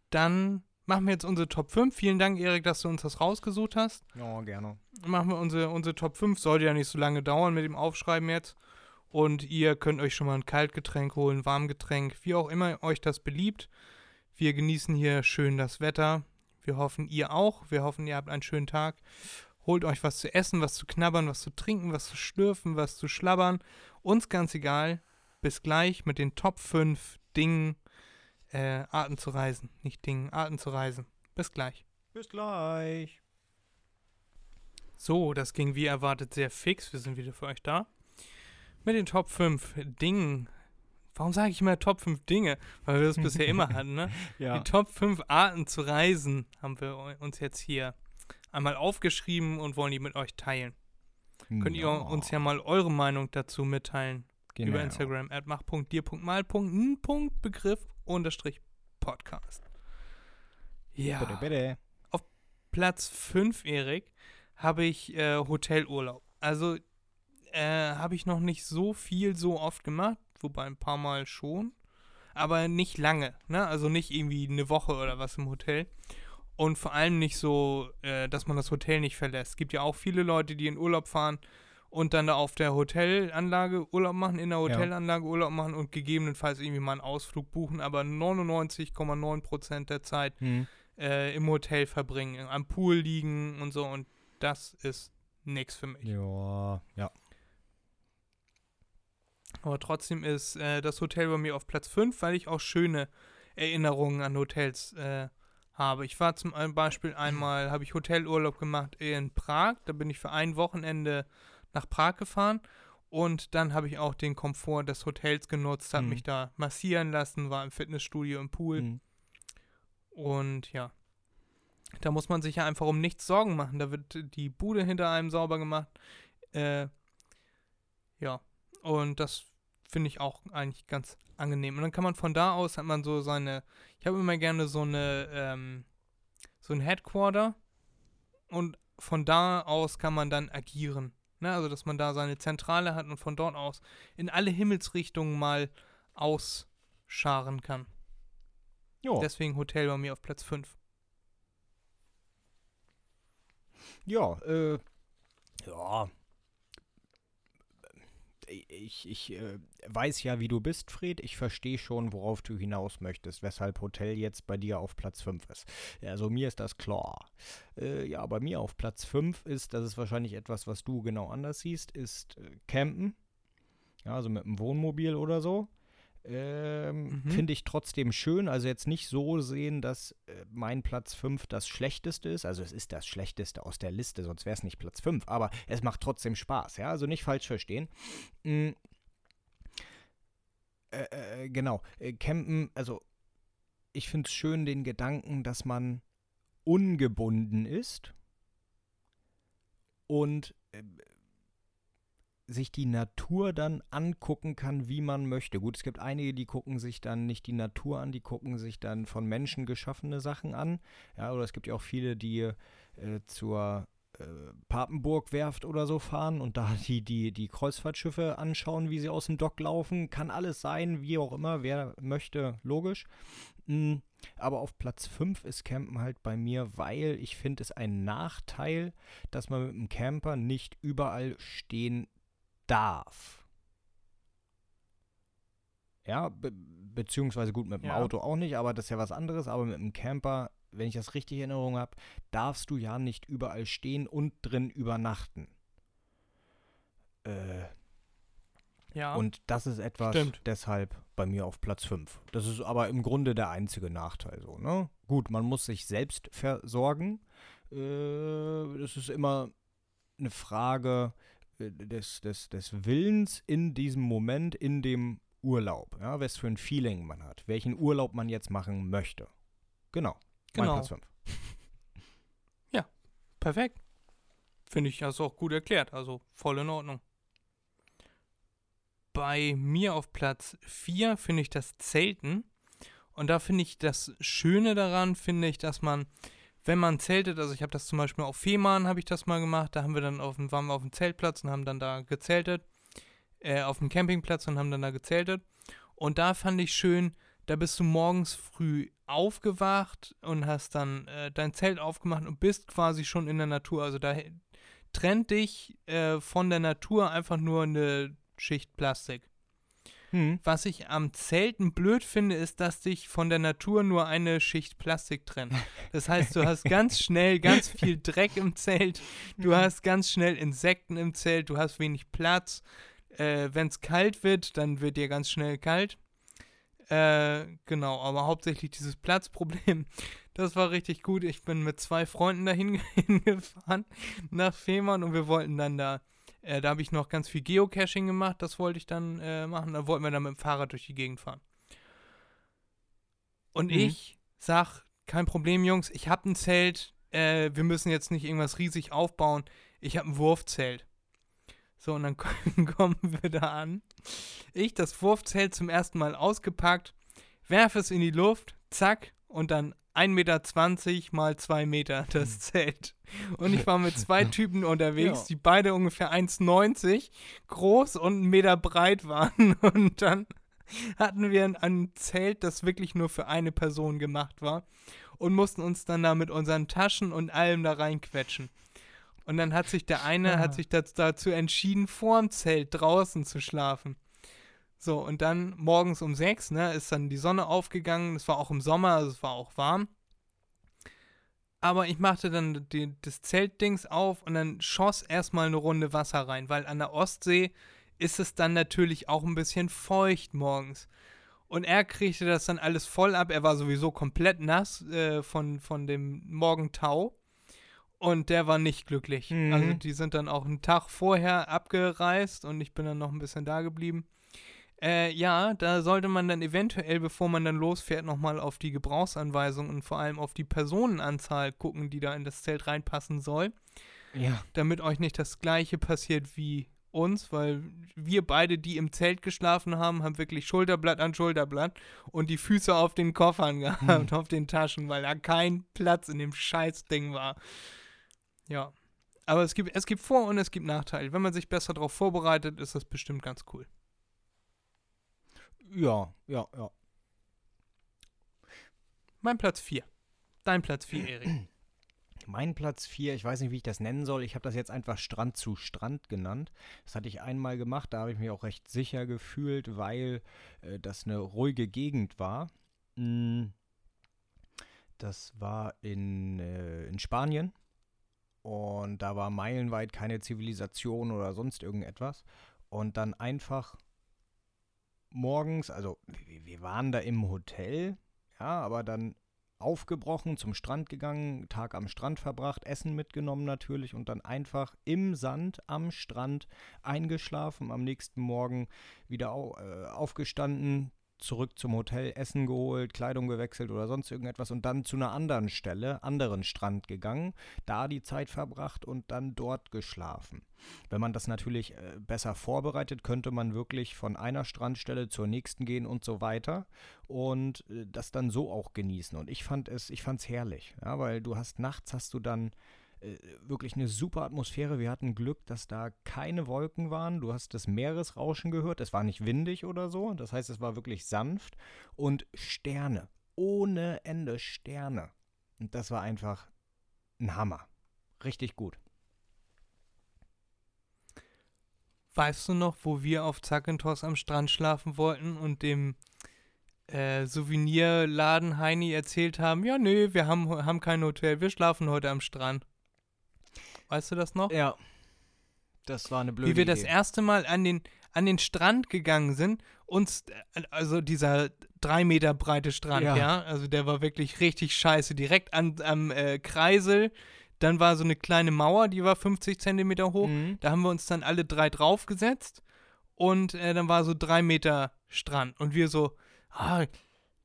Dann machen wir jetzt unsere Top 5. Vielen Dank, Erik, dass du uns das rausgesucht hast. Ja, gerne. Machen wir unsere, unsere Top 5. Sollte ja nicht so lange dauern mit dem Aufschreiben jetzt. Und ihr könnt euch schon mal ein Kaltgetränk holen, Warmgetränk, wie auch immer euch das beliebt. Wir genießen hier schön das Wetter. Wir hoffen, ihr auch. Wir hoffen, ihr habt einen schönen Tag. Holt euch was zu essen, was zu knabbern, was zu trinken, was zu schlürfen, was zu schlabbern. Uns ganz egal. Bis gleich mit den Top 5 Dingen, äh, Arten zu reisen. Nicht Dingen, Arten zu reisen. Bis gleich. Bis gleich. So, das ging wie erwartet sehr fix. Wir sind wieder für euch da. Mit den Top 5 Dingen. Warum sage ich immer Top 5 Dinge? Weil wir das bisher immer hatten, ne? Ja. Die Top 5 Arten zu reisen haben wir uns jetzt hier einmal aufgeschrieben und wollen die mit euch teilen. Könnt ihr uns ja mal eure Meinung dazu mitteilen genau. über Instagram mach.dir.mal.n.begriff Podcast. Ja. Bitte, bitte. Platz 5, Erik, habe ich äh, Hotelurlaub. Also äh, habe ich noch nicht so viel so oft gemacht, wobei ein paar Mal schon, aber nicht lange, ne? Also nicht irgendwie eine Woche oder was im Hotel. Und vor allem nicht so, äh, dass man das Hotel nicht verlässt. Es gibt ja auch viele Leute, die in Urlaub fahren und dann da auf der Hotelanlage Urlaub machen, in der Hotelanlage Urlaub machen und gegebenenfalls irgendwie mal einen Ausflug buchen, aber 99,9% der Zeit Hm. äh, im Hotel verbringen, am Pool liegen und so und das ist nix für mich. Ja, ja. Aber trotzdem ist äh, das Hotel bei mir auf Platz 5, weil ich auch schöne Erinnerungen an Hotels äh, habe. Ich war zum ein- Beispiel einmal, habe ich Hotelurlaub gemacht in Prag, da bin ich für ein Wochenende nach Prag gefahren und dann habe ich auch den Komfort des Hotels genutzt, habe Mhm. mich da massieren lassen, war im Fitnessstudio im Pool. Hm. Und ja, da muss man sich ja einfach um nichts Sorgen machen. Da wird die Bude hinter einem sauber gemacht. Äh, ja, und das finde ich auch eigentlich ganz angenehm. Und dann kann man von da aus, hat man so seine, ich habe immer gerne so eine, ähm, so ein Headquarter und von da aus kann man dann agieren. Ne? Also, dass man da seine Zentrale hat und von dort aus in alle Himmelsrichtungen mal ausscharen kann. Ja. Deswegen Hotel bei mir auf Platz 5. Ja, äh, ja. Ich, ich äh, weiß ja, wie du bist, Fred. Ich verstehe schon, worauf du hinaus möchtest, weshalb Hotel jetzt bei dir auf Platz 5 ist. Also mir ist das klar. Äh, ja, bei mir auf Platz 5 ist, das ist wahrscheinlich etwas, was du genau anders siehst, ist äh, Campen. Ja, also mit einem Wohnmobil oder so. Ähm, Mhm. Finde ich trotzdem schön. Also jetzt nicht so sehen, dass äh, mein Platz 5 das schlechteste ist. Also es ist das schlechteste aus der Liste, sonst wäre es nicht Platz 5. Aber es macht trotzdem Spaß, ja. Also nicht falsch verstehen. Mm. Äh, äh, genau. Äh, Campen, also ich finde es schön, den Gedanken, dass man ungebunden ist und äh, sich die Natur dann angucken kann, wie man möchte. Gut, es gibt einige, die gucken sich dann nicht die Natur an, die gucken sich dann von Menschen geschaffene Sachen an. Ja, oder es gibt ja auch viele, die äh, zur äh, Papenburg-Werft oder so fahren und da die, die, die Kreuzfahrtschiffe anschauen, wie sie aus dem Dock laufen. Kann alles sein, wie auch immer, wer möchte, logisch. Mm, aber auf Platz 5 ist Campen halt bei mir, weil ich finde es ein Nachteil, dass man mit dem Camper nicht überall stehen darf. Ja, be beziehungsweise gut mit dem Ja. Auto auch nicht, aber das ist ja was anderes. Aber mit dem Camper, wenn ich das richtig in Erinnerung habe, darfst du ja nicht überall stehen und drin übernachten. Äh, Ja. und das ist etwas Stimmt. deshalb bei mir auf Platz 5. Das ist aber im Grunde der einzige Nachteil so, ne? Gut, man muss sich selbst versorgen. Äh, das ist immer eine Frage, des, des, des Willens in diesem Moment, in dem Urlaub. Ja, was für ein Feeling man hat, welchen Urlaub man jetzt machen möchte. Genau. Mein Genau. Platz 5. Perfekt. Finde ich, hast du auch gut erklärt. Also voll in Ordnung. Bei mir auf Platz 4 finde ich das Zelten. Und da finde ich das Schöne daran, finde ich, dass man, wenn man zeltet, also ich habe das zum Beispiel auf Fehmarn, habe ich das mal gemacht, da haben wir dann auf dem, waren wir auf dem Zeltplatz und haben dann da gezeltet, äh, auf dem Campingplatz und haben dann da gezeltet. Und da fand ich schön, da bist du morgens früh aufgewacht und hast dann äh, dein Zelt aufgemacht und bist quasi schon in der Natur. Also da trennt dich äh, von der Natur einfach nur eine Schicht Plastik. Hm. Was ich am Zelten blöd finde, ist, dass dich von der Natur nur eine Schicht Plastik trennt. Das heißt, du hast ganz schnell ganz viel Dreck im Zelt, du hast ganz schnell Insekten im Zelt, du hast wenig Platz. Äh, Wenn es kalt wird, dann wird dir ganz schnell kalt. Äh, genau, aber hauptsächlich dieses Platzproblem, das war richtig gut. Ich bin mit zwei Freunden dahin hingefahren nach Fehmarn und wir wollten dann da äh, da habe ich noch ganz viel Geocaching gemacht, das wollte ich dann äh, machen. Da wollten wir dann mit dem Fahrrad durch die Gegend fahren. Und Mhm. ich sag, kein Problem, Jungs, ich habe ein Zelt, äh, wir müssen jetzt nicht irgendwas riesig aufbauen. Ich habe ein Wurfzelt. So, und dann kommen wir da an. Ich das Wurfzelt zum ersten Mal ausgepackt, werfe es in die Luft, zack, und dann 1,20 Meter mal 2 Meter das Zelt. Und ich war mit zwei Typen unterwegs, Ja. die beide ungefähr 1,90 groß und einen Meter breit waren. Und dann hatten wir ein, ein Zelt, das wirklich nur für eine Person gemacht war. Und mussten uns dann da mit unseren Taschen und allem da reinquetschen. Und dann hat sich der eine Ah. hat sich das, dazu entschieden, vorm Zelt draußen zu schlafen. So, und dann morgens um sechs, ne, ist dann die Sonne aufgegangen. Es war auch im Sommer, also es war auch warm. Aber ich machte dann die, das Zeltdings auf und dann schoss erstmal eine Runde Wasser rein, weil an der Ostsee ist es dann natürlich auch ein bisschen feucht morgens. Und er kriegte das dann alles voll ab. Er war sowieso komplett nass äh, von, von dem Morgentau. Und der war nicht glücklich. Mhm. Also die sind dann auch einen Tag vorher abgereist und ich bin dann noch ein bisschen da geblieben. Äh, ja, da sollte man dann eventuell, bevor man dann losfährt, nochmal auf die Gebrauchsanweisung und vor allem auf die Personenanzahl gucken, die da in das Zelt reinpassen soll, Ja. damit euch nicht das gleiche passiert wie uns, weil wir beide, die im Zelt geschlafen haben, haben wirklich Schulterblatt an Schulterblatt und die Füße auf den Koffern gehabt, auf den Taschen, weil da kein Platz in dem Scheißding war. Ja. Aber es gibt, es gibt Vor- und es gibt Nachteile. Wenn man sich besser darauf vorbereitet, ist das bestimmt ganz cool. Ja, ja, ja. Mein Platz 4. Dein Platz 4, Erik. Mein Platz 4, ich weiß nicht, wie ich das nennen soll. Ich habe das jetzt einfach Strand zu Strand genannt. Das hatte ich einmal gemacht, da habe ich mich auch recht sicher gefühlt, weil äh, das eine ruhige Gegend war. Mm, Das war in, äh, in Spanien und da war meilenweit keine Zivilisation oder sonst irgendetwas. Und dann einfach morgens, also wir, waren da im Hotel, ja, aber dann aufgebrochen, zum Strand gegangen, Tag am Strand verbracht, Essen mitgenommen natürlich und dann einfach im Sand am Strand eingeschlafen, am nächsten Morgen wieder au äh, aufgestanden, zurück zum Hotel, Essen geholt, Kleidung gewechselt oder sonst irgendetwas und dann zu einer anderen Stelle, anderen Strand gegangen, da die Zeit verbracht und dann dort geschlafen. Wenn man das natürlich äh, besser vorbereitet, könnte man wirklich von einer Strandstelle zur nächsten gehen und so weiter und äh, das dann so auch genießen. Und ich fand es, ich fand's herrlich, ja, weil du hast nachts hast du dann äh, wirklich eine super Atmosphäre. Wir hatten Glück, dass da keine Wolken waren. Du hast das Meeresrauschen gehört. Es war nicht windig oder so. Das heißt, es war wirklich sanft und Sterne. Ohne Ende Sterne. Und das war einfach ein Hammer. Richtig gut. Weißt du noch, wo wir auf Zakynthos am Strand schlafen wollten und dem äh, Souvenirladen Heini erzählt haben, ja, nee, wir haben, haben kein Hotel, wir schlafen heute am Strand. Weißt du das noch? Ja. Das war eine blöde Wie wir das Idee. erste Mal an den, an den Strand gegangen sind, uns, äh, also dieser drei Meter breite Strand, ja. Ja. also der war wirklich richtig scheiße, direkt an, am äh, Kreisel, Dann war so eine kleine Mauer, die war 50 Zentimeter hoch. Mhm. Da haben wir uns dann alle drei draufgesetzt und äh, dann war so drei Meter Strand. Und wir so, ah,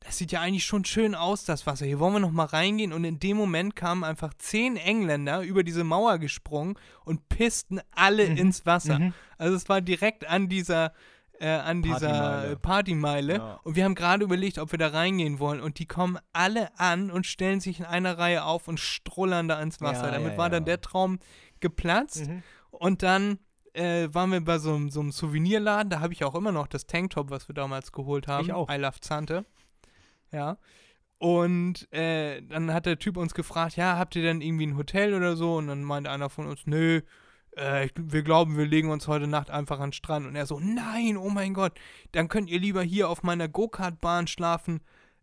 das sieht ja eigentlich schon schön aus, das Wasser. Hier wollen wir noch mal reingehen. Und in dem Moment kamen einfach zehn Engländer über diese Mauer gesprungen und pissten alle Mhm. ins Wasser. Mhm. Also es war direkt an dieser, äh, an dieser Partymeile. äh, Partymeile. Ja. Und wir haben gerade überlegt, ob wir da reingehen wollen. Und die kommen alle an und stellen sich in einer Reihe auf und strullern da ins Wasser. Ja, Damit ja, war dann der Traum geplatzt. Mhm. Und dann äh, waren wir bei so, einem- so einem Souvenirladen. Da habe ich auch immer noch das Tanktop, was wir damals geholt haben. Ich auch. I Love Zante. Ja. Und äh, dann hat der Typ uns gefragt, ja, habt ihr denn irgendwie ein Hotel oder so? Und dann meinte einer von uns, nö, äh, wir glauben, wir legen uns heute Nacht einfach an den Strand. Und er so, nein, oh mein Gott, dann könnt ihr lieber hier auf meiner Go-Kart-Bahn schlafen.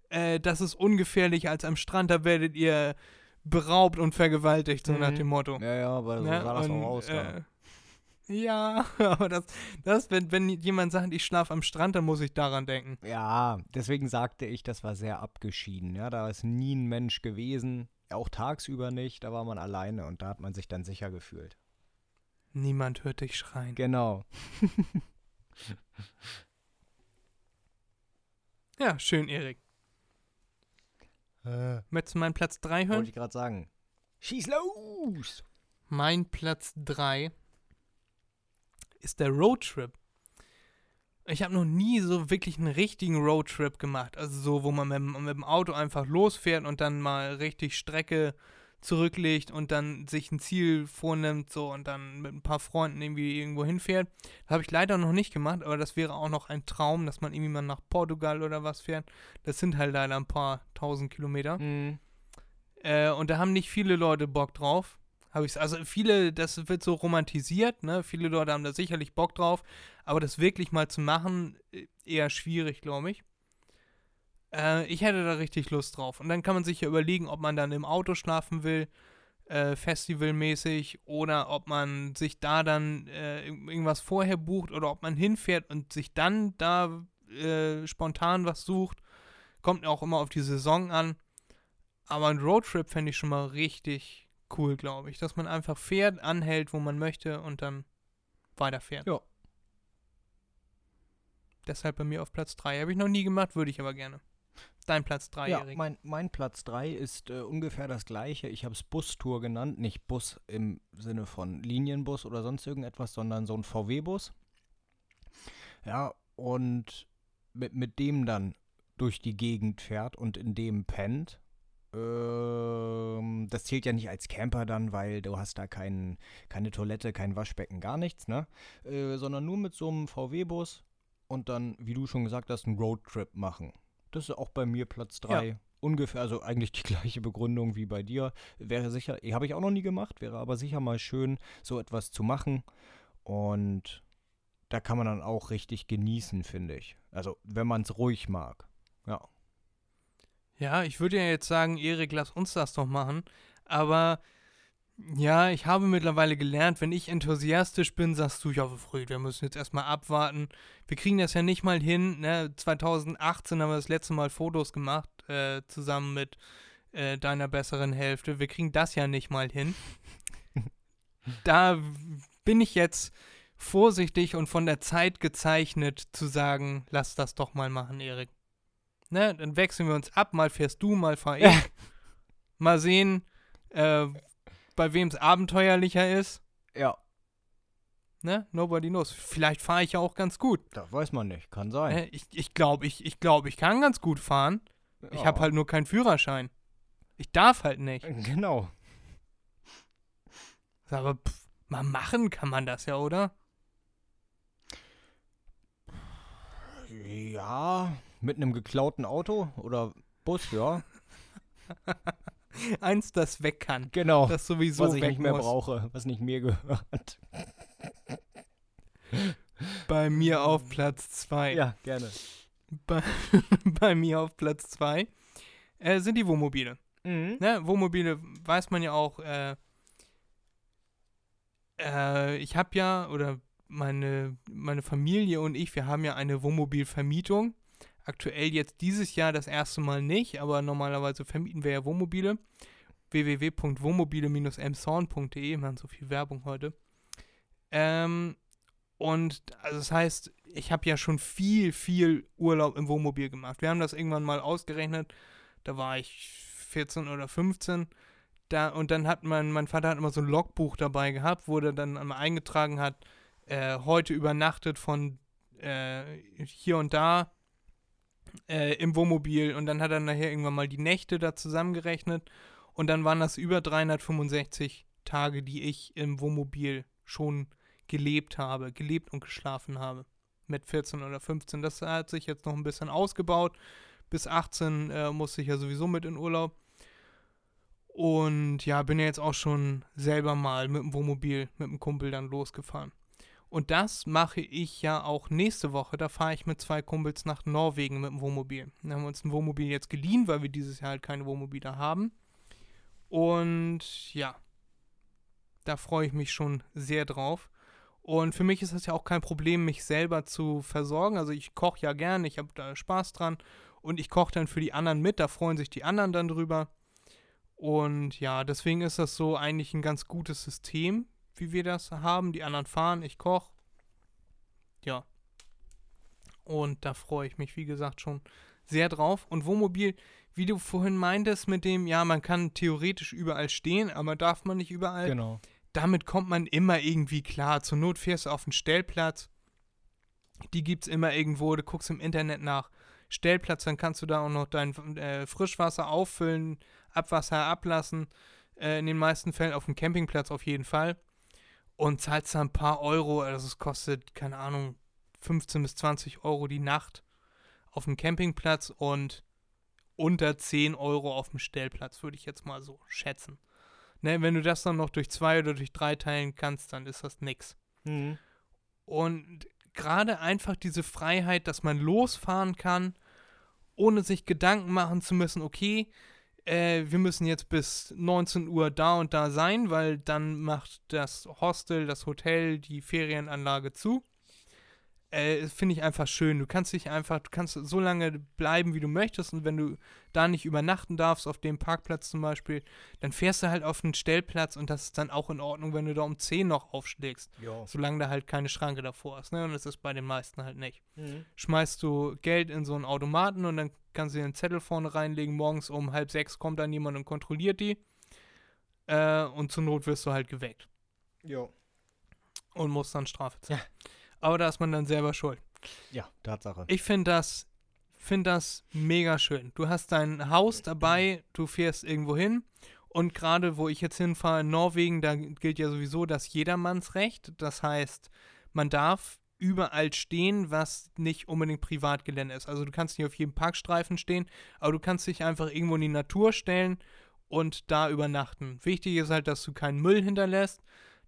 Äh, das ist ungefährlicher als am Strand, da werdet ihr beraubt und vergewaltigt, so nach Mhm. dem Motto. Ja, ja, aber so Ne? sah das Und, auch aus. äh, ja, aber das, das wenn, wenn jemand sagt, ich schlafe am Strand, dann muss ich daran denken. Ja, deswegen sagte ich, das war sehr abgeschieden. Ja, da ist nie ein Mensch gewesen, auch tagsüber nicht. Da war man alleine und da hat man sich dann sicher gefühlt. Niemand hört dich schreien. Genau. Ja, schön, Erik. Möchtest du meinen Platz 3 Wollte hören? ich gerade sagen. Schieß los! Mein Platz 3 ist der Roadtrip. Ich habe noch nie so wirklich einen richtigen Roadtrip gemacht. Also so, wo man mit, dem- mit dem Auto einfach losfährt und dann mal richtig Strecke zurücklegt und dann sich ein Ziel vornimmt so und dann mit ein paar Freunden irgendwie irgendwo hinfährt. Das habe ich leider noch nicht gemacht, aber das wäre auch noch ein Traum, dass man irgendwie mal nach Portugal oder was fährt. Das sind halt leider ein paar tausend Kilometer. Mhm. Äh, und da haben nicht viele Leute Bock drauf. Habe ich also viele, das wird so romantisiert, ne? Viele Leute haben da sicherlich Bock drauf, aber das wirklich mal zu machen, äh, eher schwierig, glaube ich. Äh, ich hätte da richtig Lust drauf. Und dann kann man sich ja überlegen, ob man dann im Auto schlafen will, äh, festivalmäßig, oder ob man sich da dann äh, irg- irgendwas vorher bucht oder ob man hinfährt und sich dann da äh, spontan was sucht. Kommt auch immer auf die Saison an. Aber ein Roadtrip fände ich schon mal richtig cool, glaube ich. Dass man einfach fährt, anhält, wo man möchte und dann weiterfährt. Ja. Deshalb bei mir auf Platz 3. Habe ich noch nie gemacht, würde ich aber gerne. Dein Platz 3, Ja, Erik. mein, mein Platz 3 ist äh, ungefähr das gleiche. Ich habe es Bustour genannt. Nicht Bus im Sinne von Linienbus oder sonst irgendetwas, sondern so ein VW-Bus. Ja, und mit, mit dem dann durch die Gegend fährt und in dem pennt. Ähm, das zählt ja nicht als Camper dann, weil du hast da kein, keine Toilette, kein Waschbecken, gar nichts, ne? Äh, sondern nur mit so einem VW-Bus und dann, wie du schon gesagt hast, einen Roadtrip machen. Das ist auch bei mir Platz 3. Ungefähr, also eigentlich die gleiche Begründung wie bei dir. Wäre sicher, habe ich auch noch nie gemacht, wäre aber sicher mal schön, so etwas zu machen. Und da kann man dann auch richtig genießen, finde ich. Also, wenn man es ruhig mag. Ja. Ja, ich würde ja jetzt sagen, Erik, lass uns das doch machen. Aber ja, ich habe mittlerweile gelernt, wenn ich enthusiastisch bin, sagst du, ja, Fried, wir müssen jetzt erstmal abwarten. Wir kriegen das ja nicht mal hin. Ne? 2018 haben wir das letzte Mal Fotos gemacht, äh, zusammen mit äh, deiner besseren Hälfte. Wir kriegen das ja nicht mal hin. da bin ich jetzt vorsichtig und von der Zeit gezeichnet zu sagen, lass das doch mal machen, Erik. Ne, dann wechseln wir uns ab, mal fährst du, mal fahr ich. mal sehen, äh, bei wem es abenteuerlicher ist. Ja, Ne? Nobody knows. Vielleicht fahre ich ja auch ganz gut. das weiß man nicht. Kann sein. Ne? Ich, ich glaube, ich, ich, glaub, ich kann ganz gut fahren. Ich Ja. habe halt nur keinen Führerschein. Ich darf halt nicht. Genau. Aber pff, mal machen kann man das ja, oder? Ja, mit einem geklauten Auto oder Bus, ja. Eins, das weg kann. Genau. Das sowieso was ich nicht mehr muss. brauche, was nicht mir gehört. Bei mir auf Platz 2. Ja, gerne. Bei, bei mir auf Platz 2 äh, sind die Wohnmobile. Mhm. Ne, Wohnmobile weiß man ja auch, äh, äh, ich habe ja, oder meine, meine Familie und ich, wir haben ja eine Wohnmobilvermietung. Aktuell jetzt dieses Jahr das erste Mal nicht, aber normalerweise vermieten wir ja Wohnmobile. www.wohnmobile-emshorn.de, wir haben so viel Werbung heute. Ähm, und also das heißt, ich habe ja schon viel, viel Urlaub im Wohnmobil gemacht. Wir haben das irgendwann mal ausgerechnet, da war ich 14 oder 15. Da, und dann hat man, mein Vater hat immer so ein Logbuch dabei gehabt, wo er dann einmal eingetragen hat, äh, heute übernachtet von äh, hier und da äh, im Wohnmobil und dann hat er nachher irgendwann mal die Nächte da zusammengerechnet und dann waren das über 365 Tage, die ich im Wohnmobil schon gelebt habe, gelebt und geschlafen habe. Mit 14 oder 15. Das hat sich jetzt noch ein bisschen ausgebaut. Bis 18 äh, musste ich ja sowieso mit in Urlaub. Und ja, bin ja jetzt auch schon selber mal mit dem Wohnmobil, mit dem Kumpel dann losgefahren. Und das mache ich ja auch nächste Woche. Da fahre ich mit zwei Kumpels nach Norwegen mit dem Wohnmobil. Da haben wir uns ein Wohnmobil jetzt geliehen, weil wir dieses Jahr halt keine Wohnmobile haben. Und ja, da freue ich mich schon sehr drauf. Und für mich ist das ja auch kein Problem, mich selber zu versorgen. Also ich koche ja gern, ich habe da Spaß dran. Und ich koche dann für die anderen mit, da freuen sich die anderen dann drüber. Und ja, deswegen ist das so eigentlich ein ganz gutes System, wie wir das haben. Die anderen fahren, ich koche. Ja. Und da freue ich mich, wie gesagt, schon sehr drauf. Und Wohnmobil, wie du vorhin meintest, mit dem, ja, man kann theoretisch überall stehen, aber darf man nicht überall. Genau. Damit kommt man immer irgendwie klar. Zur Not fährst du auf den Stellplatz. Die gibt es immer irgendwo. Du guckst im Internet nach Stellplatz, dann kannst du da auch noch dein äh, Frischwasser auffüllen, Abwasser ablassen. Äh, in den meisten Fällen auf dem Campingplatz auf jeden Fall und zahlst da ein paar Euro, also es kostet, keine Ahnung, 15 bis 20 Euro die Nacht auf dem Campingplatz und unter 10 Euro auf dem Stellplatz, würde ich jetzt mal so schätzen. Ne, wenn du das dann noch durch zwei oder durch drei teilen kannst, dann ist das nix. Mhm. Und gerade einfach diese Freiheit, dass man losfahren kann, ohne sich Gedanken machen zu müssen, okay, äh, wir müssen jetzt bis 19 Uhr da und da sein, weil dann macht das Hostel, das Hotel, die Ferienanlage zu. Äh, Finde ich einfach schön. Du kannst dich einfach, du kannst so lange bleiben, wie du möchtest. Und wenn du da nicht übernachten darfst, auf dem Parkplatz zum Beispiel, dann fährst du halt auf einen Stellplatz und das ist dann auch in Ordnung, wenn du da um 10 noch aufschlägst. Ja. Solange da halt keine Schranke davor ist. Ne? Und das ist bei den meisten halt nicht Mhm. schmeißt du Geld in so einen Automaten und dann kannst du dir einen Zettel vorne reinlegen. Morgens um halb sechs kommt dann jemand und kontrolliert die. Äh, und zur Not wirst du halt geweckt Ja. und musst dann Strafe zahlen. Aber da ist man dann selber schuld. Ja, Tatsache. Ich finde das, find das mega schön. Du hast dein Haus dabei, du fährst irgendwo hin. Und gerade wo ich jetzt hinfahre, in Norwegen, da gilt ja sowieso das Jedermannsrecht. Das heißt, man darf überall stehen, was nicht unbedingt Privatgelände ist. Also du kannst nicht auf jedem Parkstreifen stehen, aber du kannst dich einfach irgendwo in die Natur stellen und da übernachten. Wichtig ist halt, dass du keinen Müll hinterlässt,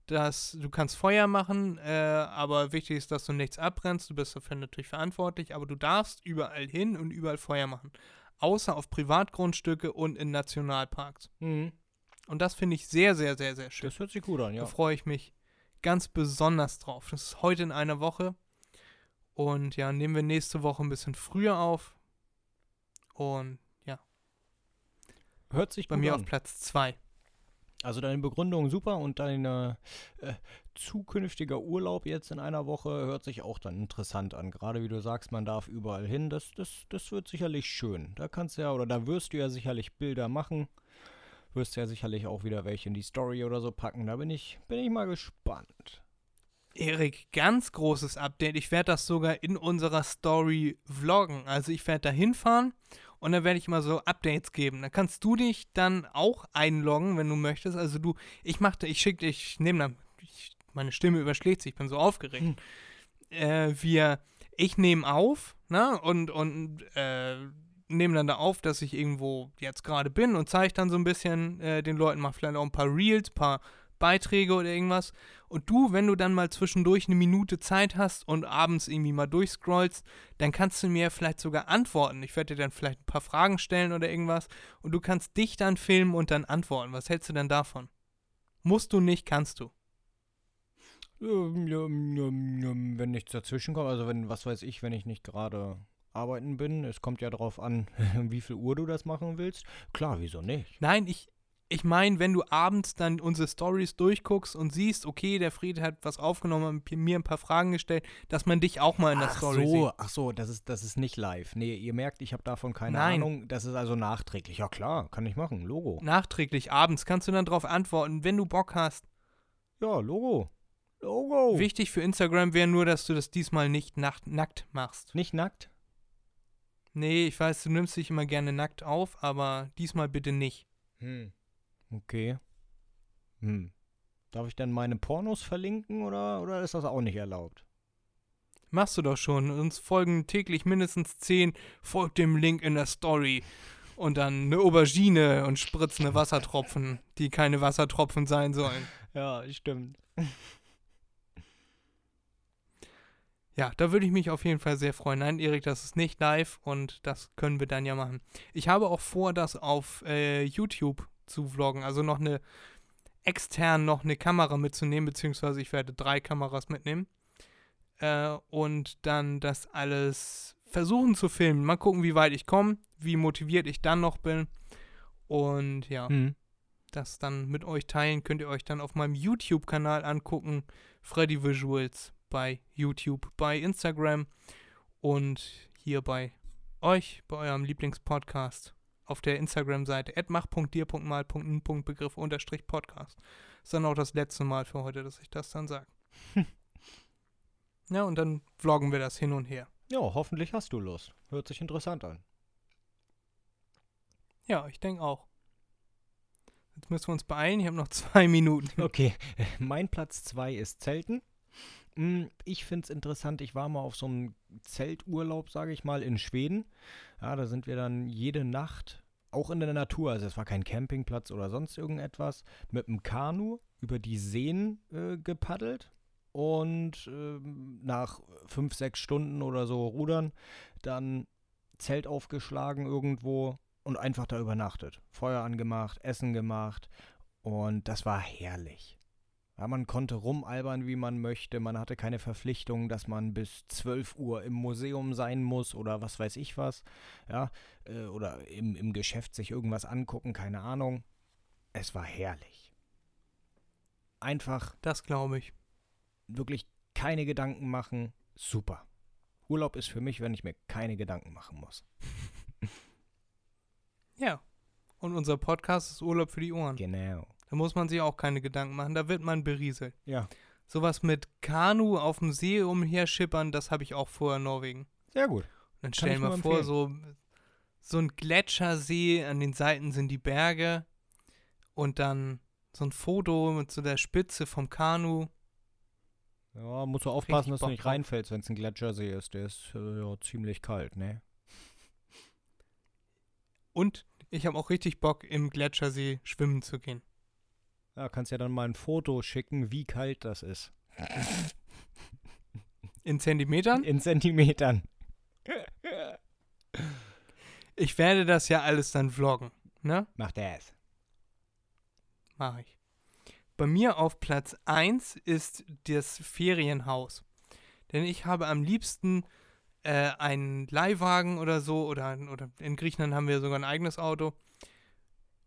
dass du kannst Feuer machen, äh, aber wichtig ist, dass du nichts abbrennst. Du bist dafür natürlich verantwortlich, aber du darfst überall hin und überall Feuer machen. Außer auf Privatgrundstücke und in Nationalparks. Mhm. Und das finde ich sehr, sehr, sehr, sehr schön. Das hört sich gut an, ja. Da freue ich mich ganz besonders drauf. Das ist heute in einer Woche. Und ja, nehmen wir nächste Woche ein bisschen früher auf. Und ja, Hört sich bei mir an. auf Platz 2. Also deine Begründung super und dein äh, zukünftiger Urlaub jetzt in einer Woche hört sich auch dann interessant an. Gerade wie du sagst, man darf überall hin. Das, das, das wird sicherlich schön. Da kannst du ja, oder da wirst du ja sicherlich Bilder machen. Wirst ja sicherlich auch wieder welche in die Story oder so packen. Da bin ich, bin ich mal gespannt. Erik, ganz großes Update. Ich werde das sogar in unserer Story vloggen. Also ich werde da hinfahren und dann werde ich immer so Updates geben. Da kannst du dich dann auch einloggen, wenn du möchtest. Also du, ich machte, ich schicke, ich nehme dann, ich, meine Stimme überschlägt sich, ich bin so aufgeregt. Äh, wir, ich nehme auf, ne, und, und, äh, nehme dann da auf, dass ich irgendwo jetzt gerade bin und zeige dann so ein bisschen äh, den Leuten, mach vielleicht auch ein paar Reels, paar Beiträge oder irgendwas. Und du, wenn du dann mal zwischendurch eine Minute Zeit hast und abends irgendwie mal durchscrollst, dann kannst du mir vielleicht sogar antworten. Ich werde dir dann vielleicht ein paar Fragen stellen oder irgendwas. Und du kannst dich dann filmen und dann antworten. Was hältst du denn davon? Musst du nicht, kannst du. Ähm, ähm, ähm, Wenn nichts dazwischen kommt, also wenn, was weiß ich, wenn ich nicht gerade arbeiten bin, es kommt ja darauf an, wie viel Uhr du das machen willst. Klar, wieso nicht? Nein, ich, ich meine, wenn du abends dann unsere Stories durchguckst und siehst, okay, der Fried hat was aufgenommen und mir ein paar Fragen gestellt, dass man dich auch mal in der ach Story so, sieht. ach so, das ist, das ist nicht live. Nee, ihr merkt, ich habe davon keine Nein. Ahnung. Das ist also nachträglich. Ja klar, kann ich machen. Logo. Nachträglich abends kannst du dann darauf antworten, wenn du Bock hast. Ja, Logo. Logo. Wichtig für Instagram wäre nur, dass du das diesmal nicht nackt machst. Nicht nackt? Nee, ich weiß, du nimmst dich immer gerne nackt auf, aber diesmal bitte nicht. Hm. Okay. Hm. Darf ich dann meine Pornos verlinken oder, oder ist das auch nicht erlaubt? Machst du doch schon. Uns folgen täglich mindestens 10. Folgt dem Link in der Story. Und dann eine Aubergine und spritzende Wassertropfen, die keine Wassertropfen sein sollen. Ja, stimmt. Ja, da würde ich mich auf jeden Fall sehr freuen. Nein, Erik, das ist nicht live und das können wir dann ja machen. Ich habe auch vor, das auf äh, YouTube zu vloggen. Also noch eine extern noch eine Kamera mitzunehmen, beziehungsweise ich werde drei Kameras mitnehmen. Äh, und dann das alles versuchen zu filmen. Mal gucken, wie weit ich komme, wie motiviert ich dann noch bin. Und ja, Hm. das dann mit euch teilen, könnt ihr euch dann auf meinem YouTube-Kanal angucken. Freddy Visuals bei YouTube, bei Instagram und hier bei euch, bei eurem Lieblingspodcast auf der Instagram-Seite mach.dir.mal.n.begriff unterstrich Podcast. Ist dann auch das letzte Mal für heute, dass ich das dann sage. ja, und dann vloggen wir das hin und her. Ja, hoffentlich hast du Lust. Hört sich interessant an. Ja, ich denke auch. Jetzt müssen wir uns beeilen. Ich habe noch zwei Minuten. Okay, mein Platz 2 ist Zelten. Mm, Ich finde es interessant, ich war mal auf so einem Zelturlaub, sage ich mal, in Schweden. Ja, da sind wir dann jede Nacht, auch in der Natur, also es war kein Campingplatz oder sonst irgendetwas, mit einem Kanu über die Seen äh, gepaddelt. Und ähm, nach fünf, sechs Stunden oder so rudern, dann Zelt aufgeschlagen irgendwo und einfach da übernachtet. Feuer angemacht, Essen gemacht und das war herrlich. Ja, man konnte rumalbern, wie man möchte. Man hatte keine Verpflichtung, dass man bis 12 Uhr im Museum sein muss oder was weiß ich was. Ja, äh, oder im, im Geschäft sich irgendwas angucken, keine Ahnung. Es war herrlich. Einfach Das glaube ich. wirklich keine Gedanken machen. Super. Urlaub ist für mich, wenn ich mir keine Gedanken machen muss. Ja. Und unser Podcast ist Urlaub für die Ohren. Genau. Da muss man sich auch keine Gedanken machen. Da wird man berieselt. Ja, Sowas mit Kanu auf dem See umherschippern, das habe ich auch vorher in Norwegen. sehr gut. Dann stell dir mal vor, so, so ein Gletschersee, an den Seiten sind die Berge und dann so ein Foto mit so der Spitze vom Kanu. Ja, musst du aufpassen, dass du nicht reinfällst, wenn es ein Gletschersee ist. Der ist äh, ja, ziemlich kalt, ne? Und ich habe auch richtig Bock, im Gletschersee schwimmen zu gehen. Ja, kannst ja dann mal ein Foto schicken, wie kalt das ist. In Zentimetern? In Zentimetern. Ich werde das ja alles dann vloggen, ne? Mach das. Mache ich. Bei mir auf Platz 1 ist das Ferienhaus. Denn ich habe am liebsten äh, einen Leihwagen oder so, oder, oder in Griechenland haben wir sogar ein eigenes Auto,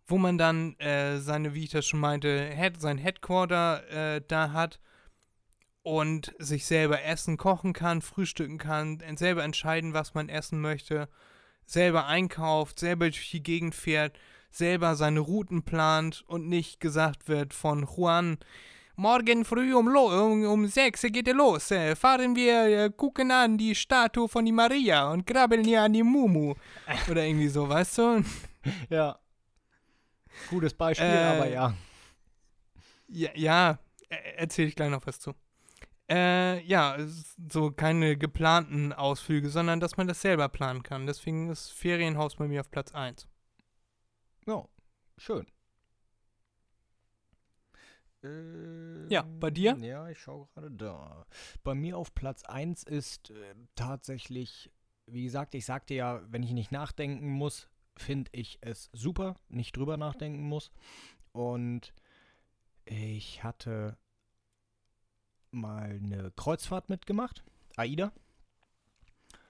wo man dann äh, seine, wie ich das schon meinte, Head, sein Headquarter äh, da hat und sich selber essen, kochen kann, frühstücken kann, selber entscheiden, was man essen möchte, selber einkauft, selber durch die Gegend fährt, selber seine Routen plant und nicht gesagt wird von Juan, morgen früh um, um, um sechs geht er los, äh, fahren wir, äh, gucken an die Statue von die Maria und krabbeln hier an die Mumu. Oder irgendwie so, weißt du? Ja. Gutes Beispiel, Äh, aber ja. Ja, ja erzähle ich gleich noch was zu. Äh, ja, so keine geplanten Ausflüge, sondern dass man das selber planen kann. Deswegen ist Ferienhaus bei mir auf Platz 1. Ja, schön. Ähm, Ja, bei dir? Ja, ich schaue gerade da. Bei mir auf Platz 1 ist äh, tatsächlich, wie gesagt, ich sagte ja, wenn ich nicht nachdenken muss, finde ich es super, nicht drüber nachdenken muss. Und ich hatte mal eine Kreuzfahrt mitgemacht, AIDA.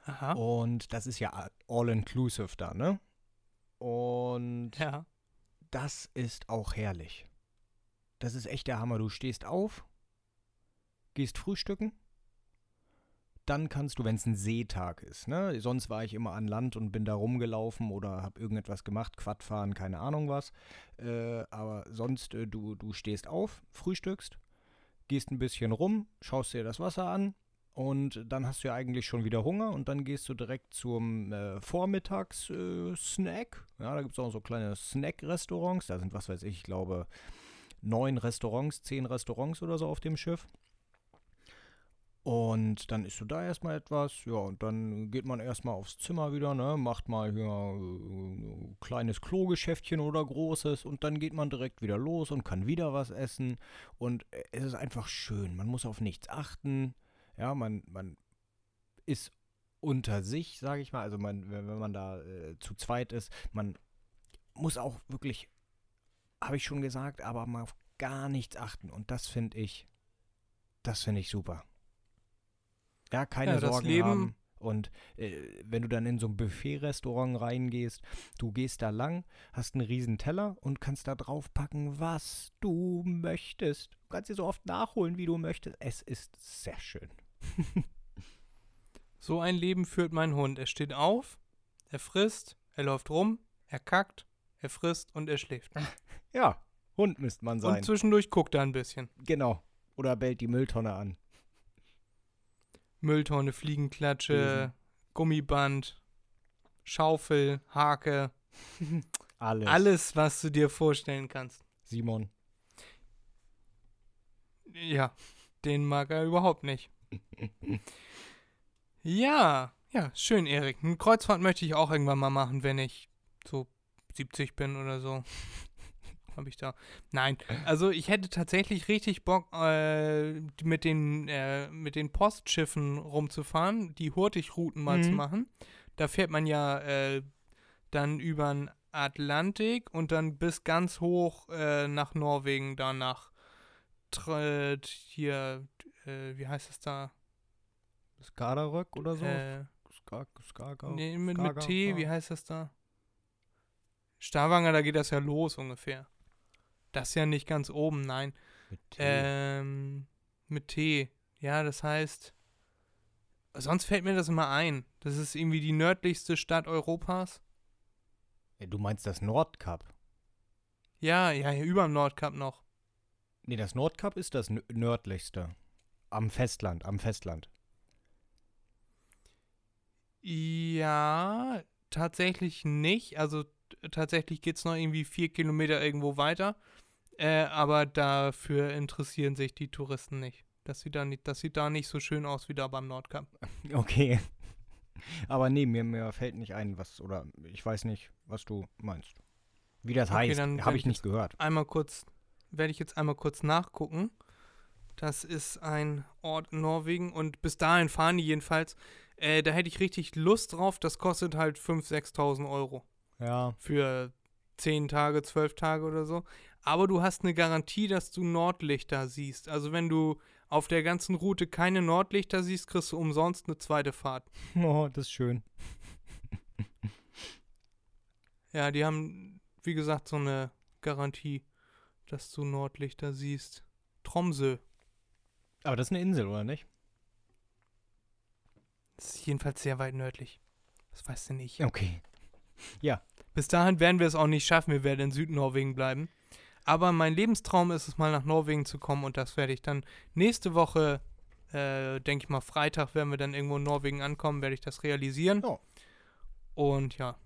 Aha. Und das ist ja all-inclusive da, ne? Und Ja. das ist auch herrlich. Das ist echt der Hammer. Du stehst auf, gehst frühstücken, dann kannst du, wenn es ein Seetag ist, ne? Sonst war ich immer an Land und bin da rumgelaufen oder habe irgendetwas gemacht, Quadfahren, keine Ahnung was. Äh, aber sonst, äh, du, du stehst auf, frühstückst, gehst ein bisschen rum, schaust dir das Wasser an und dann hast du ja eigentlich schon wieder Hunger und dann gehst du direkt zum äh, Vormittagssnack. ja, da gibt es auch so kleine Snack-Restaurants. Da sind, was weiß ich, ich glaube, neun Restaurants, zehn Restaurants oder so auf dem Schiff. Und dann isst du da erstmal etwas, ja, und dann geht man erstmal aufs Zimmer wieder, ne, macht mal hier ein äh, kleines Klogeschäftchen oder großes und dann geht man direkt wieder los und kann wieder was essen. Und äh, es ist einfach schön. Man muss auf nichts achten. Ja, man, man ist unter sich, sage ich mal. Also man, wenn, man da äh, zu zweit ist, man muss auch wirklich, habe ich schon gesagt, aber mal auf gar nichts achten. Und das finde ich, das finde ich super. Ja, keine Ja, Sorgen Leben- haben. Und äh, wenn du dann in so ein Buffet-Restaurant reingehst, du gehst da lang, hast einen riesen Teller und kannst da drauf packen, was du möchtest. Du kannst dir so oft nachholen, wie du möchtest. Es ist sehr schön. So ein Leben führt mein Hund. Er steht auf, er frisst, er läuft rum, er kackt, er frisst und er schläft. Ja, Hund müsste man sein. Und zwischendurch guckt er ein bisschen. genau. Oder bellt die Mülltonne an. Mülltonne, Fliegenklatsche, Besen. Gummiband, Schaufel, Hake, Alles. alles, was du dir vorstellen kannst. Simon. Ja, den mag er überhaupt nicht. ja, ja, schön, Erik. Eine Kreuzfahrt möchte ich auch irgendwann mal machen, wenn ich so 70 bin oder so. Habe ich da. Nein, also ich hätte tatsächlich richtig Bock, äh, mit, den, äh, mit den Postschiffen rumzufahren, die Hurtigrouten mal zu Mhm. machen. Da fährt man ja äh, dann über den Atlantik und dann bis ganz hoch äh, nach Norwegen, da nach Tr- hier, äh, wie heißt es da? Skaderröck oder so? Äh, Ska Skaga nee, mit, Skaga- mit T, wie heißt das da? Stavanger, da geht das ja los ungefähr. Das ist ja nicht ganz oben, nein. Mit T. Ähm, mit T. Ja, das heißt. Sonst fällt mir das immer ein. Das ist irgendwie die nördlichste Stadt Europas. Ja, du meinst das Nordkap? Ja, ja, hier über dem Nordkap noch. Nee, das Nordkap ist das nö- nördlichste. Am Festland, am Festland. Ja, tatsächlich nicht. Also tatsächlich geht es noch irgendwie vier Kilometer irgendwo weiter. Äh, aber dafür interessieren sich die Touristen nicht. Das sieht, da nicht. das sieht da nicht so schön aus wie da beim Nordkap. Okay. Aber nee, mir, mir fällt nicht ein, was, oder ich weiß nicht, was du meinst. Wie das Okay, heißt, habe ich ich nicht gehört. Einmal kurz, werde ich jetzt einmal kurz nachgucken. Das ist ein Ort in Norwegen und bis dahin fahren die jedenfalls. Äh, da hätte ich richtig Lust drauf. Das kostet halt 5.000, 6.000 Euro. Ja, für 10 Tage, 12 Tage oder so. Aber du hast eine Garantie, dass du Nordlichter siehst. Also wenn du auf der ganzen Route keine Nordlichter siehst, kriegst du umsonst eine zweite Fahrt. oh, das ist schön. Ja, die haben, wie gesagt, so eine Garantie, dass du Nordlichter siehst. Tromsø. Aber das ist eine Insel, oder nicht? Das ist jedenfalls sehr weit nördlich. Das weißt du nicht. Okay. Bis dahin werden wir es auch nicht schaffen. Wir werden in Südnorwegen bleiben. Aber mein Lebenstraum ist es mal nach Norwegen zu kommen und das werde ich dann nächste Woche, äh, denke ich mal Freitag, werden wir dann irgendwo in Norwegen ankommen, werde ich das realisieren. Ja. Und ja,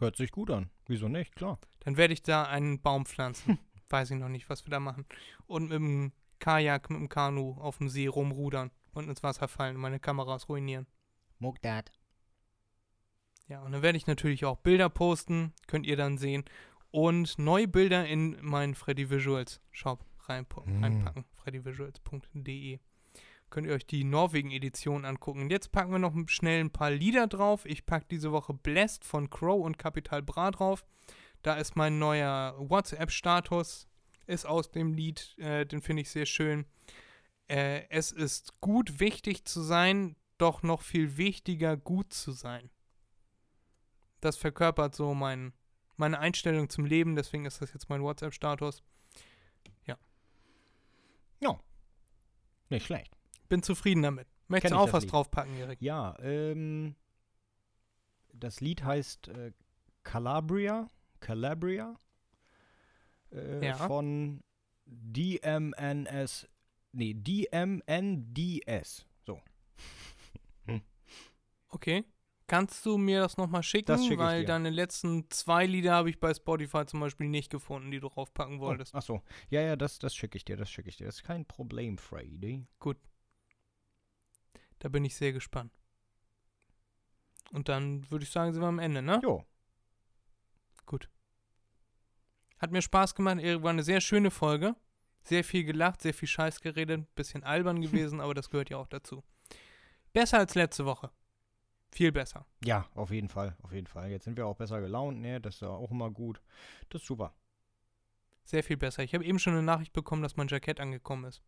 Hört sich gut an. Wieso nicht? Klar. dann werde ich da einen Baum pflanzen. Weiß ich noch nicht, was wir da machen. Und mit dem Kajak, mit dem Kanu auf dem See rumrudern und ins Wasser fallen und meine Kameras ruinieren. Muck dat. Ja, und dann werde ich natürlich auch Bilder posten, könnt ihr dann sehen. Und neue Bilder in meinen Freddy Visuals Shop reinpo- Mm. reinpacken. freddyvisuals.de. Könnt ihr euch die Norwegen-Edition angucken. Und jetzt packen wir noch schnell ein paar Lieder drauf. Ich packe diese Woche Blessed von Crow und Capital Bra drauf. Da ist mein neuer WhatsApp-Status. Ist aus dem Lied, äh, den finde ich sehr schön. Äh, es ist gut, wichtig zu sein, doch noch viel wichtiger, gut zu sein das verkörpert so mein, meine Einstellung zum Leben, deswegen ist das jetzt mein WhatsApp-Status. Nicht schlecht. Bin zufrieden damit. Möchtest du ich auch was Lied. draufpacken, Erik? Ja, ähm, das Lied heißt äh, Calabria, Calabria, äh, Ja. von DMNS, nee, DMNDS. So, Okay. Kannst du mir das nochmal schicken? Das schick Weil deine letzten zwei Lieder habe ich bei Spotify zum Beispiel nicht gefunden, die du draufpacken wolltest. Oh, ach so, ja, ja, das, das schicke ich dir, das schicke ich dir. Das ist kein Problem, Freddy. Da bin ich sehr gespannt. Und dann würde ich sagen, sind wir am Ende, ne? Jo, Hat mir Spaß gemacht. Erik, War eine sehr schöne Folge. Sehr viel gelacht, sehr viel Scheiß geredet. Bisschen albern gewesen, aber das gehört ja auch dazu. Besser als letzte Woche. Viel besser. ja, auf jeden Fall, auf jeden Fall. Jetzt sind wir auch besser gelaunt, ne, das ist ja auch immer gut. Das ist super. Sehr viel besser. Ich habe eben schon eine Nachricht bekommen, dass mein Jackett angekommen ist.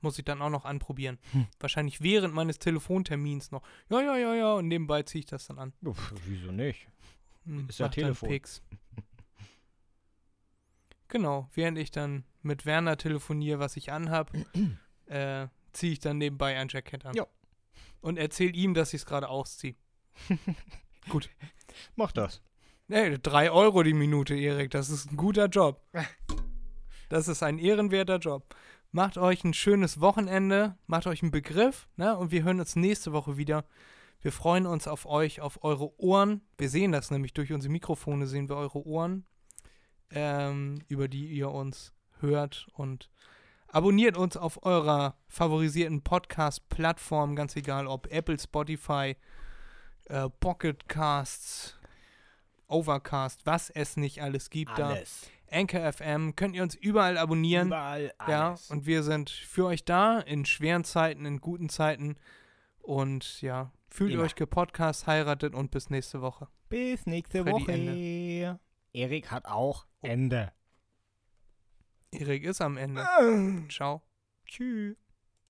Muss ich dann auch noch anprobieren. Hm. Wahrscheinlich während meines Telefontermins noch. Ja, ja, ja, ja. Und nebenbei ziehe ich das dann an. Uff, wieso nicht? Hm, Ist ja Telefon. Pics. genau. Während ich dann mit Werner telefoniere, was ich anhab, äh, ziehe ich dann nebenbei ein Jackett an. Ja. Und erzähle ihm, dass ich es gerade ausziehe. Mach das. Ey, drei Euro die Minute, Erik. Das ist ein guter Job. Das ist ein ehrenwerter Job. Macht euch ein schönes Wochenende, macht euch einen Begriff, ne? Und wir hören uns nächste Woche wieder. Wir freuen uns auf euch, auf eure Ohren. Wir sehen das nämlich durch unsere Mikrofone, sehen wir eure Ohren, ähm, über die ihr uns hört. Und abonniert uns auf eurer favorisierten Podcast-Plattform, ganz egal ob Apple, Spotify, äh, Pocket Casts, Overcast, was es nicht alles gibt Alles. da. Anchor FM, könnt ihr uns überall abonnieren. Überall Ja, alles. und wir sind für euch da in schweren Zeiten, in guten Zeiten. Und ja, fühlt Immer. euch gepodcast, heiratet und bis nächste Woche. Bis nächste Freddy, Woche. Ende. Erik hat auch Ende. Erik ist am Ende. Ciao. Tschüss.